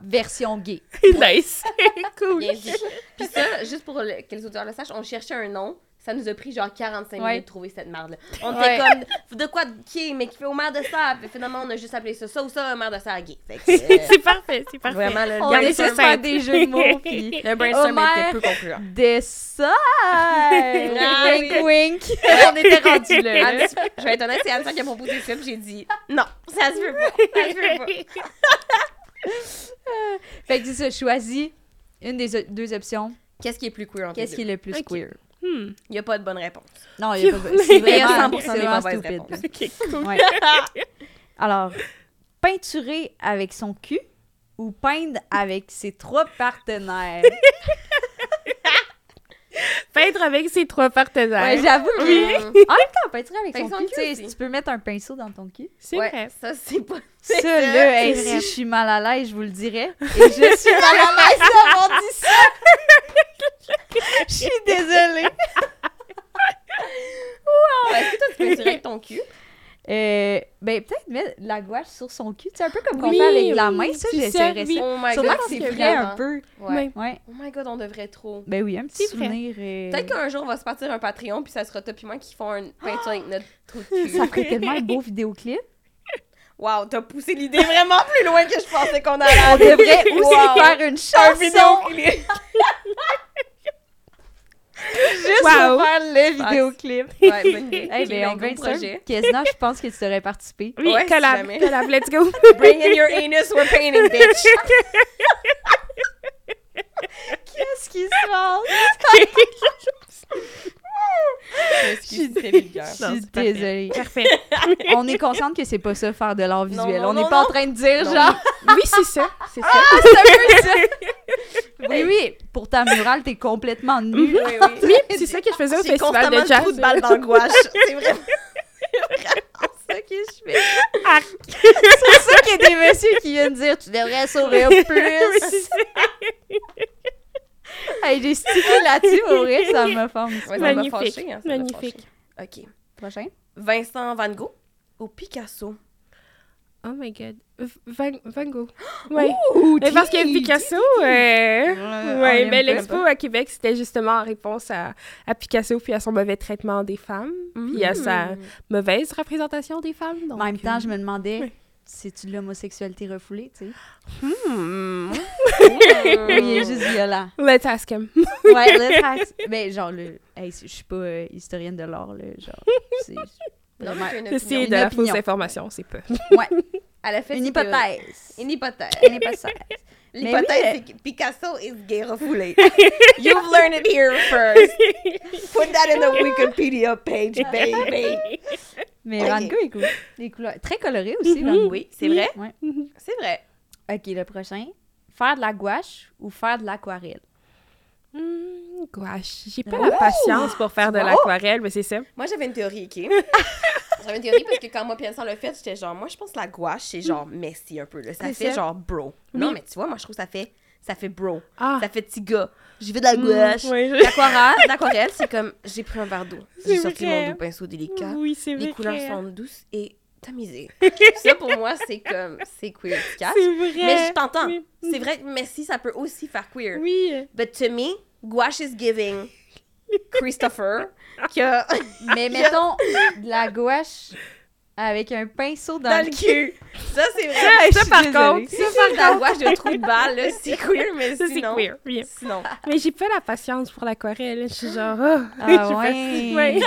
version gay. [laughs] nice. [laughs] cool. Bien dit. Puis ça, juste pour le- que les auditeurs le sachent, on cherchait un nom. Ça nous a pris genre 45 Ouais. minutes de trouver cette merde-là. On Ouais. était comme, [laughs] de quoi de qui, mais qui fait au maire de ça. Puis finalement, on a juste appelé ça ça ou ça, un maire de ça gay. Que, euh, [laughs] c'est parfait, c'est parfait. vraiment, le On ça de faire des jeux de mots, puis le [laughs] brainstorm était peu concluant. de serre. Ah wink, oui. wink. on était rendu là. Anne- je vais être honnête, c'est Anne qui a proposé ça, puis j'ai dit non, ça se peut pas. Ça se peut pas. Fait que c'est ça, choisis une des deux options. Qu'est-ce qui est plus queer entre Qu'est-ce qui est le plus queer? Hmm. Il n'y a pas de bonne réponse. Non, il y a pas... Mais C'est il y a vraiment, 100% c'est des vraiment mauvaises stupide. réponses. Ok, cool. Ouais. [laughs] Alors, peinturer avec son cul ou peindre avec ses trois partenaires? [laughs] Peindre avec ses trois partenaires. Ouais, j'avoue que... Mm. [laughs] En même temps, peinturer avec Avec son son cul, cul tu sais, aussi. tu peux mettre un pinceau dans ton cul. c'est Ouais, vrai. ça, c'est pas. Ça, là, hey, si je suis mal à l'aise, je vous le dirais. Et je suis mal à l'aise d'avoir dit ça. Je suis désolée. Est-ce que toi, tu peinturer avec ton cul. Euh, ben, peut-être mettre la gouache sur son cul. C'est un peu comme qu'on Oui, fait avec la main, ça, j'essaierais ça. Oh my Sûrement god, que c'est vrai un peu. Ouais. Ouais. Oh my god, on devrait trop. Ben oui, un petit souvenir. euh, Peut-être qu'un jour, on va se partir un Patreon, puis ça sera toi puis moi qui font une [gasps] peinture avec notre trou de cul. Ça ferait tellement un beau vidéoclip. Wow, t'as poussé l'idée vraiment plus loin que je pensais qu'on allait On devrait [laughs] aussi Wow. faire une Un chanson vidéoclip. [laughs] juste Wow. pour faire le vidéoclip. Ouais, bonne idée. Hey, ben, on projet. Kesna, je pense que tu participer. Oui, Ouais, collab, collab, let's go. [laughs] Bring in your anus, we're painting, bitch. Qu'est-ce qui se passe? [laughs] Je suis c'est désolée. Parfait. [laughs] On est consciente que c'est pas ça faire de l'art visuel. non, on n'est non, pas en train de dire Non. genre. [laughs] Oui, c'est ça. C'est ça. [laughs] Oui, oui, pour ta murale, t'es complètement nu. Oui, oui. Oui, c'est ça que je faisais au festival constamment de le jazz. de balle d'angoisse. C'est vraiment... ça que je fais. C'est ça qu'il y a des messieurs qui viennent dire tu devrais sourire Oui, plus. Hey, j'ai stické là-dessus pour rire, ça me forme. Ouais, ça m'a Magnifique, fâché, hein, ça m'a magnifique. fâché. OK. Prochain. Vincent Van Gogh ou Picasso? Oh my god. Van, Van Gogh. [gasps] Ouais. Mais parce que Picasso, euh, ouais, mais l'expo à Québec, c'était justement en réponse à, à Picasso puis à son mauvais traitement des femmes, puis à sa Mm. mauvaise représentation des femmes. En même temps, je me me... demandais, Oui. C'est-tu de l'homosexualité refoulée, tu sais? Hmm. Oui, [laughs] il est juste violent. Let's ask him. Ouais, le fax. Mais genre, le... hey, je suis pas euh, historienne de l'art, là. Genre, c'est vraiment C'est de la fausse information, c'est pas. [laughs] Elle a fait une hypothèse. Une hypothèse. Une hypothèse. [laughs] L'hypothèse, oui, c'est que Picasso is gay refoulé. [laughs] You've learned it here first. [laughs] Put that in the Wikipedia page, baby. Mais Ok. Van Gogh est cool. Les couleurs. Très coloré aussi, Gogh. Oui, c'est vrai. Ouais. C'est vrai. Ok, le prochain. Faire de la gouache ou faire de l'aquarelle? Hmm, gouache. J'ai pas la patience pour faire de l'aquarelle, mais c'est ça. Moi, j'avais une théorie, OK? [laughs] j'avais une théorie parce que quand moi Vincent l'a fait, j'étais genre, moi, je pense que la gouache, c'est genre messy un peu. Là. Ça C'est fait ça. genre bro. Non, mais tu vois, moi, je trouve que ça fait, ça fait bro. Ah. Ça fait petit gars. J'ai fait de la gouache. Ouais, je- L'aquarelle, [laughs] l'aquarelle, c'est comme, j'ai pris un verre d'eau. J'ai sorti mon doux pinceau délicat. Oui, c'est vrai. Les couleurs sont douces et tamisées. [laughs] ça, pour moi, c'est comme, c'est queer, efficace. C'est vrai. Mais je t'entends. Oui. C'est vrai que Messi, ça peut aussi faire queer. Oui. But to me, gouache is giving Christopher [laughs] que Mais [laughs] mettons de la gouache avec un pinceau dans, dans le cul. Ça, c'est vrai. Ça, je ça, suis par désolée. contre, Si c'est de la gouache de trou de balle, là, c'est queer, mais ça, c'est sinon... queer. Sinon. Mais j'ai pas la patience pour l'aquarelle. Je suis genre, oh. Ah ouais.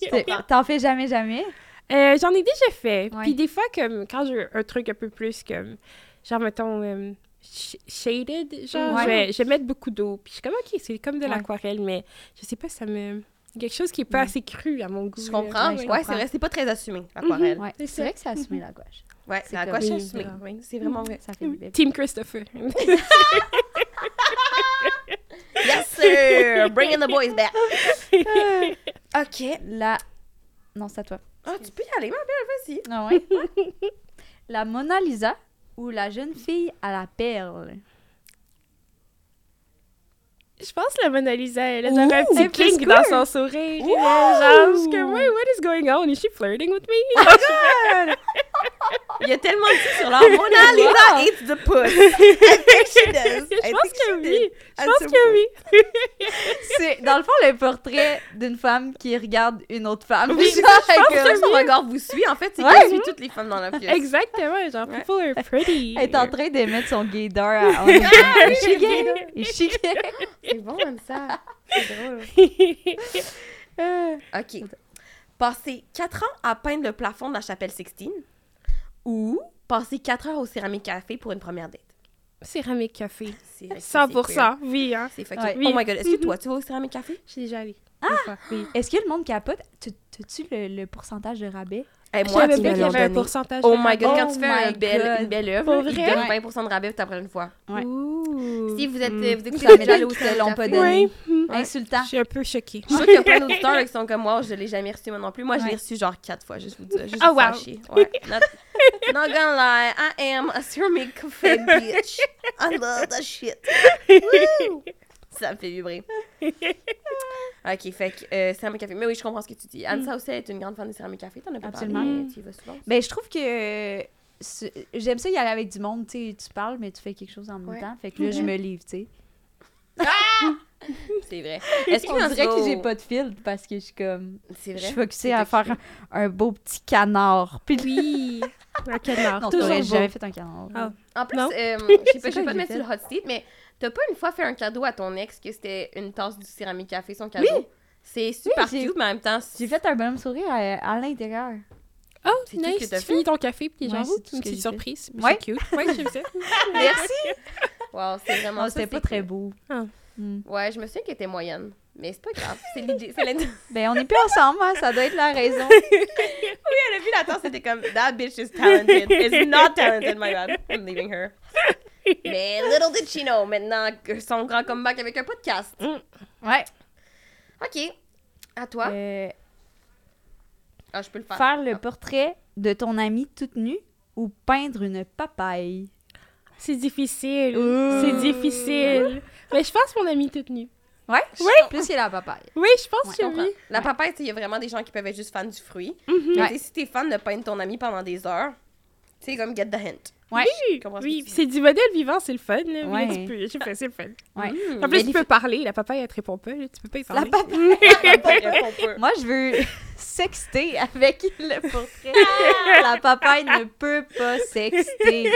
fais- ouais. T'en fais jamais, jamais? Euh, J'en ai déjà fait. Ouais. Puis des fois, comme quand j'ai un truc un peu plus comme, genre, mettons, euh, sh- shaded, genre, Ouais. je, vais, je vais mettre beaucoup d'eau. Puis je suis comme, OK, c'est comme de Ouais. l'aquarelle, mais je sais pas, ça me... Quelque chose qui est pas Ouais. assez cru à mon goût. Je comprends. Ouais, c'est vrai, c'est pas très assumé, l'aquarelle. Ouais. C'est C'est vrai que c'est assumé la gouache. Ouais, C'est la gouache Oui, assumée. ah, Oui, c'est vraiment vrai. Ça fait du bébé. Team Christopher. [laughs] Yes, sir! Bringing the boys back. [laughs] OK. La... Non, c'est à toi. Ah, tu peux y aller, ma belle, vas-y. Ah ouais? [laughs] la Mona Lisa ou la jeune fille à la perle? Je pense que la Mona Lisa, elle a un petit kink dans son sourire. Genre, je suis comme, wait, what is going on? Is she flirting with me? [laughs] Il y a tellement de trucs sur leur Mona Lisa hates the puss. I think she does. Je I pense que oui. Je pense que oui. [laughs] C'est, dans le fond, le portrait d'une femme qui regarde une autre femme. Oui, Genre, je pense que son regard vous suit. En fait, c'est Ouais. qu'il suit toutes les femmes dans la pièce. Exactement. Genre, Ouais. people are pretty. Elle est en train de mettre son gaydar à... [laughs] en Est gay? [laughs] Est gay? C'est bon comme ça. C'est drôle. OK. Passer 4 ans à peindre le plafond de la chapelle Sixtine ou passer 4 heures au céramique café pour une première date. Céramique café. C'est- c'est queer. 100%. Oui, hein. C'est fucking... Ouais. Oh my god, est-ce que [laughs] toi, tu vas au céramique café? Je suis déjà allée. Ah! Oui. Est-ce que le monde capote? Tu- T'as-tu le, le pourcentage de rabais? Eh, Je moi, me qu'il y avait un pourcentage. Oh my god, quand Oh tu fais un my belle, God. une belle œuvre, Pour ils donnent 20% de rabais après une fois. Ouais. Ouh. Si vous êtes, Mm. euh, vous écoutez Ça déjà m'étonne le qu'ils te l'ont pas café, donné. Oui. Ouais. Insultant. Je suis un peu choquée. Je suis sûre qu'il y a plein [laughs] d'auditeurs qui sont comme moi, je l'ai jamais reçu moi non plus. Moi, je l'ai reçu genre quatre fois, juste vous dire. Juste Oh, wow. Ouais. Not, [laughs] not gonna lie, I am a ceramic cafe [laughs] bitch. I love that shit. Woo! Ça me fait vibrer. Ok, fait que euh, céramique café. Mais oui, je comprends ce que tu dis. Mm. Anne aussi est une grande fan de céramique café. T'en as pas Absolument. parlé, mais tu y vas souvent. Ben, je trouve que j'aime ça y aller avec du monde, tu sais, tu parles, mais tu fais quelque chose en même Ouais. temps. Fait que là, je me livre, tu sais. [laughs] C'est vrai. Est-ce On qu'il dirait que j'ai pas de filtre parce que je suis comme. C'est Je vrai. suis focusée à faire un, un beau petit canard. Puis Oui. [laughs] Un canard. non, toujours jamais fait un canard. Ah. En plus, euh, [laughs] je sais pas, je vais pas te mettre sur le hot seat, mais t'as pas une fois fait un cadeau à ton ex que c'était une tasse du céramique café, son cadeau? C'est super j'ai- cute, mais en même temps, J'ai fait un bonhomme sourire à, à l'intérieur. Oh, C'est tout ce que nice. Tu finis ton café, puis genre, c'est une petite surprise. Ouais. C'est cute. Ouais, j'aime ça. Merci! Wow, c'est vraiment c'était pas très beau. Ah. Hmm. Ouais, je me souviens qu'elle était moyenne. Mais c'est pas grave. C'est l'idée. [laughs] Ben, on est plus ensemble, hein, ça doit être la raison. [laughs] Elle a vu la tasse, c'était comme That bitch is talented. Is not talented, my bad. I'm leaving her. Mais little did she know, maintenant, son grand comeback avec un podcast. Ouais. Ok. À toi. Euh, Ah, je peux le faire. faire le portrait de ton ami toute nue ou peindre une papaye? C'est difficile. Ouh. C'est difficile. Mais je pense mon ami toute nue. Ouais? Plus il y a la papaye. Oui, je pense Ouais, que oui. La papaye, tu sais, il y a vraiment des gens qui peuvent être juste fans du fruit. Mhm. Mais Ouais. si t'es fan de peindre ton ami pendant des heures, tu sais, comme get the hint. Ouais. Oui, ce oui. c'est du modèle vivant, c'est le fun. Là. Ouais. Mais tu peux, je fais, c'est le fun. Ouais. Mm. En plus, Mais tu peux parler. La papaye, elle te répond pas. Tu peux pas y La parler. papaye. [laughs] Répond pas. Moi, je veux [laughs] sexter avec le portrait. [laughs] la papaye ne peut pas sexter.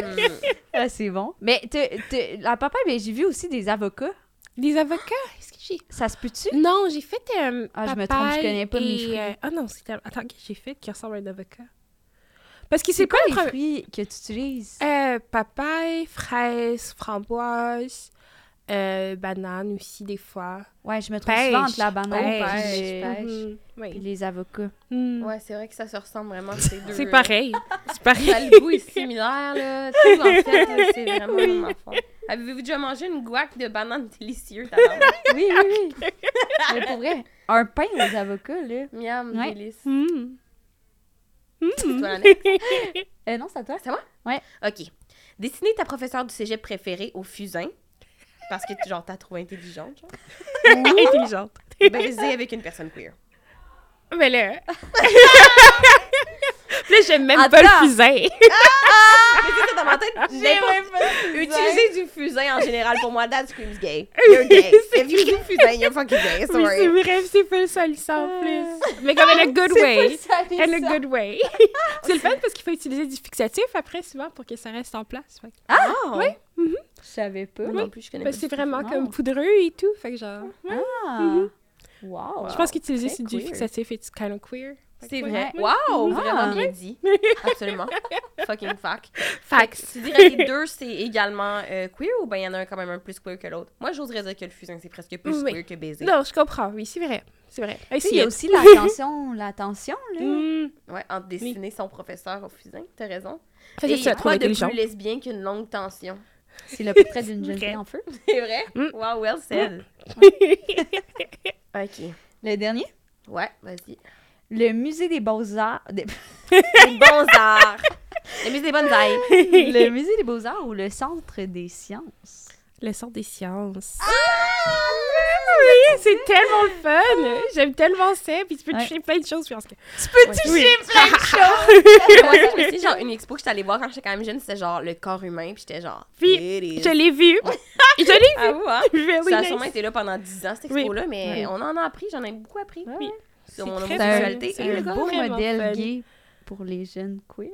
Ah, c'est bon. Mais te- te- la papaye, ben, j'ai vu aussi des avocats. Des avocats, est-ce que j'ai... Ça se peut-tu? Non, j'ai fait euh, Ah, je me trompe, je papaye connais pas mes et, fruits. euh, Ah non, c'est... Attends, qu'est-ce que j'ai fait qui ressemble à un avocat? Parce que C'est c'est quoi pas les fruits que tu utilises? Euh, papaye, fraise, framboise, euh, banane aussi des fois. Ouais, je me trompe Pêche, souvent entre la banane pêche, et Mhm, puis oui. les avocats. Mhm. Ouais, c'est vrai que ça se ressemble vraiment, ces [laughs] deux. C'est pareil. C'est pareil. Le goût est similaire, là. Tout, en fait, c'est vraiment la même affaire. Avez-vous déjà mangé une guac de banane délicieuse? [laughs] Oui, oui, oui. [laughs] Mais pour vrai, un pain aux avocats, là. Miam, Ouais. délice. Mhm. Toi? [laughs] Euh, non, c'est à toi. C'est moi? Ouais. OK. Dessiner ta professeure du cégep préférée au fusain. Parce que, genre, t'as trouvé intelligente, genre. Intelligente. Baiser [laughs] avec une personne queer. Mais là... [laughs] là, j'aime même pas Attends. le fusain. [laughs] Mais c'est ça, dans ma tête, n'importe- Utiliser du fusain en général, pour moi, that screams gay. [laughs] You're gay. If you do fusain, you're fucking gay. Oui, c'est Sorry. vrai, c'est pas le salissant en plus. Mais comme in a [laughs] good way. In a good way. c'est le fun parce qu'il faut utiliser du fixatif après, souvent, pour que ça reste en place. Fait que- Ah! Oui. Je savais pas. Moi non plus, je connais Ben, pas c'est vraiment comme poudreux et tout. Fait que genre. Ah! Wow! Je pense qu'utiliser c'est du queer. fixatif et kind of queer. C'est vrai. Ouais. Wow! Ah. Vraiment bien dit. [laughs] Absolument. Fucking fact. Facts. Tu dirais que les [laughs] deux, c'est également euh, queer ou bien il y en a un quand même un plus queer que l'autre? Moi, j'oserais dire que le fusain, c'est presque plus Oui. queer que baiser. Non, je comprends. Oui, c'est vrai. C'est vrai. See il y a aussi l'attention, l'attention, là. [laughs] Mm. Ouais, entre dessiner son professeur au fusain, t'as raison. Fait que Et ça, de plus lesbien qu'une longue tension? C'est le portrait d'une jeune fille en feu. C'est vrai? Mm. Wow, well said. OK. Le dernier? Ouais, vas-y. Le musée des beaux-arts. des- [laughs] Les bons arts. Le musée des bonsaïs. le musée des beaux-arts ou le centre des sciences? Le sort des sciences. oui, c'est tellement le fun. J'aime tellement ça. Puis tu peux Ouais. toucher plein de choses. Tu peux Ouais. toucher Oui. plein de [laughs] choses! Moi, je me suis dit, genre, une expo que j'étais allée voir quand j'étais quand même jeune, c'était genre le corps humain, puis j'étais genre. Puis. Je l'ai vu. Je l'ai [laughs] vu. Avoue, hein? Really Ça a nice. sûrement été là pendant 10 ans, cette Oui. expo-là, mais Oui. on en a appris, j'en ai beaucoup appris. Oui. Sur C'est mon homosexualité C'est le un beau modèle fun. gay pour les jeunes queer.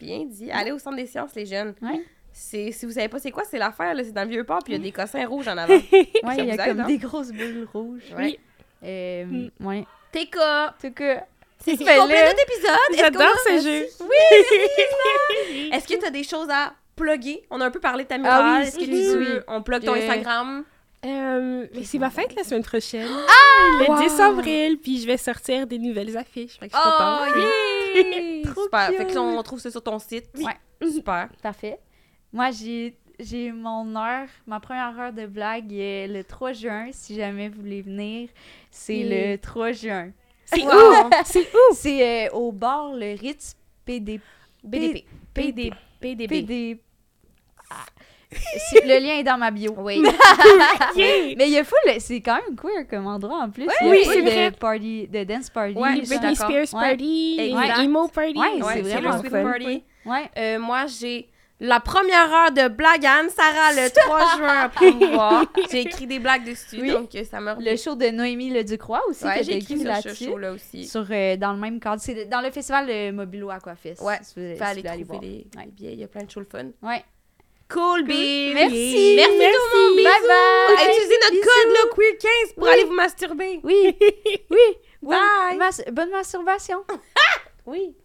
Bien dit. Allez au centre des sciences, les jeunes. Ouais. C'est, si vous savez pas c'est quoi, c'est l'affaire, là, c'est dans le vieux port, puis il y a des cossins rouges en avant. [laughs] Ouais, il y a aide, comme hein? des grosses bulles rouges. Ouais. Euh, Mm. Ouais. TK! Cas, C'est ce qui complète là, notre épisode. J'adore ce jeu. [laughs] Est-ce que tu as des choses à plugger? On a un peu parlé de ta Ah murale. oui, Est-ce que tu oui, veux... oui. On plug ton Euh, Instagram? Euh, mais c'est ma fête la semaine prochaine. le Wow. 10 avril, puis je vais sortir des nouvelles affiches. Fait que je suis Oh, contente. yeah! [laughs] Trop Super. cute. Fait que là, on trouve ça sur ton site. Ouais. [laughs] Super. Parfait. Moi, j'ai j'ai mon heure, ma première heure de blague est le 3 juin. Si jamais vous voulez venir, c'est Mm. le 3 juin. C'est Wow. où? C'est où? C'est euh, au bar le Ritz PD, BDP. PD, PDB. Ah. Le lien est dans ma bio. Oui. [laughs] Yeah. Mais il y a full, c'est quand même queer comme endroit en plus. il y a oui, c'est de vrai. party, de dance party. Ouais, Britney. Spears Ouais. Party, les Exact. emo Party. Ouais, c'est Ouais, vraiment fun. Party. Ouais. Euh, moi, j'ai la première heure de blague à Anne-Sarah le [laughs] 3 juin à promouvoir. J'ai écrit des blagues dessus, Oui. donc euh, ça me. Le show de Noémie Le Ducroix aussi, Ouais, que j'ai écrit écrit ce là-dessus. show-là aussi. Sur, euh, dans le même cadre. C'est dans le festival de Mobilo Aquafest. Ouais, si vous- si aller trouver voir. les, les billets, il y a plein de shows le fun. Ouais. Cool, Bill! Merci. Merci, tout le monde! Bye Bisous! bye. Utilisez notre Bisous. code, le Queer15, pour Oui. aller vous masturber. Oui, [laughs] oui. Bye. Bonne, mas- bonne masturbation. Oui. [laughs]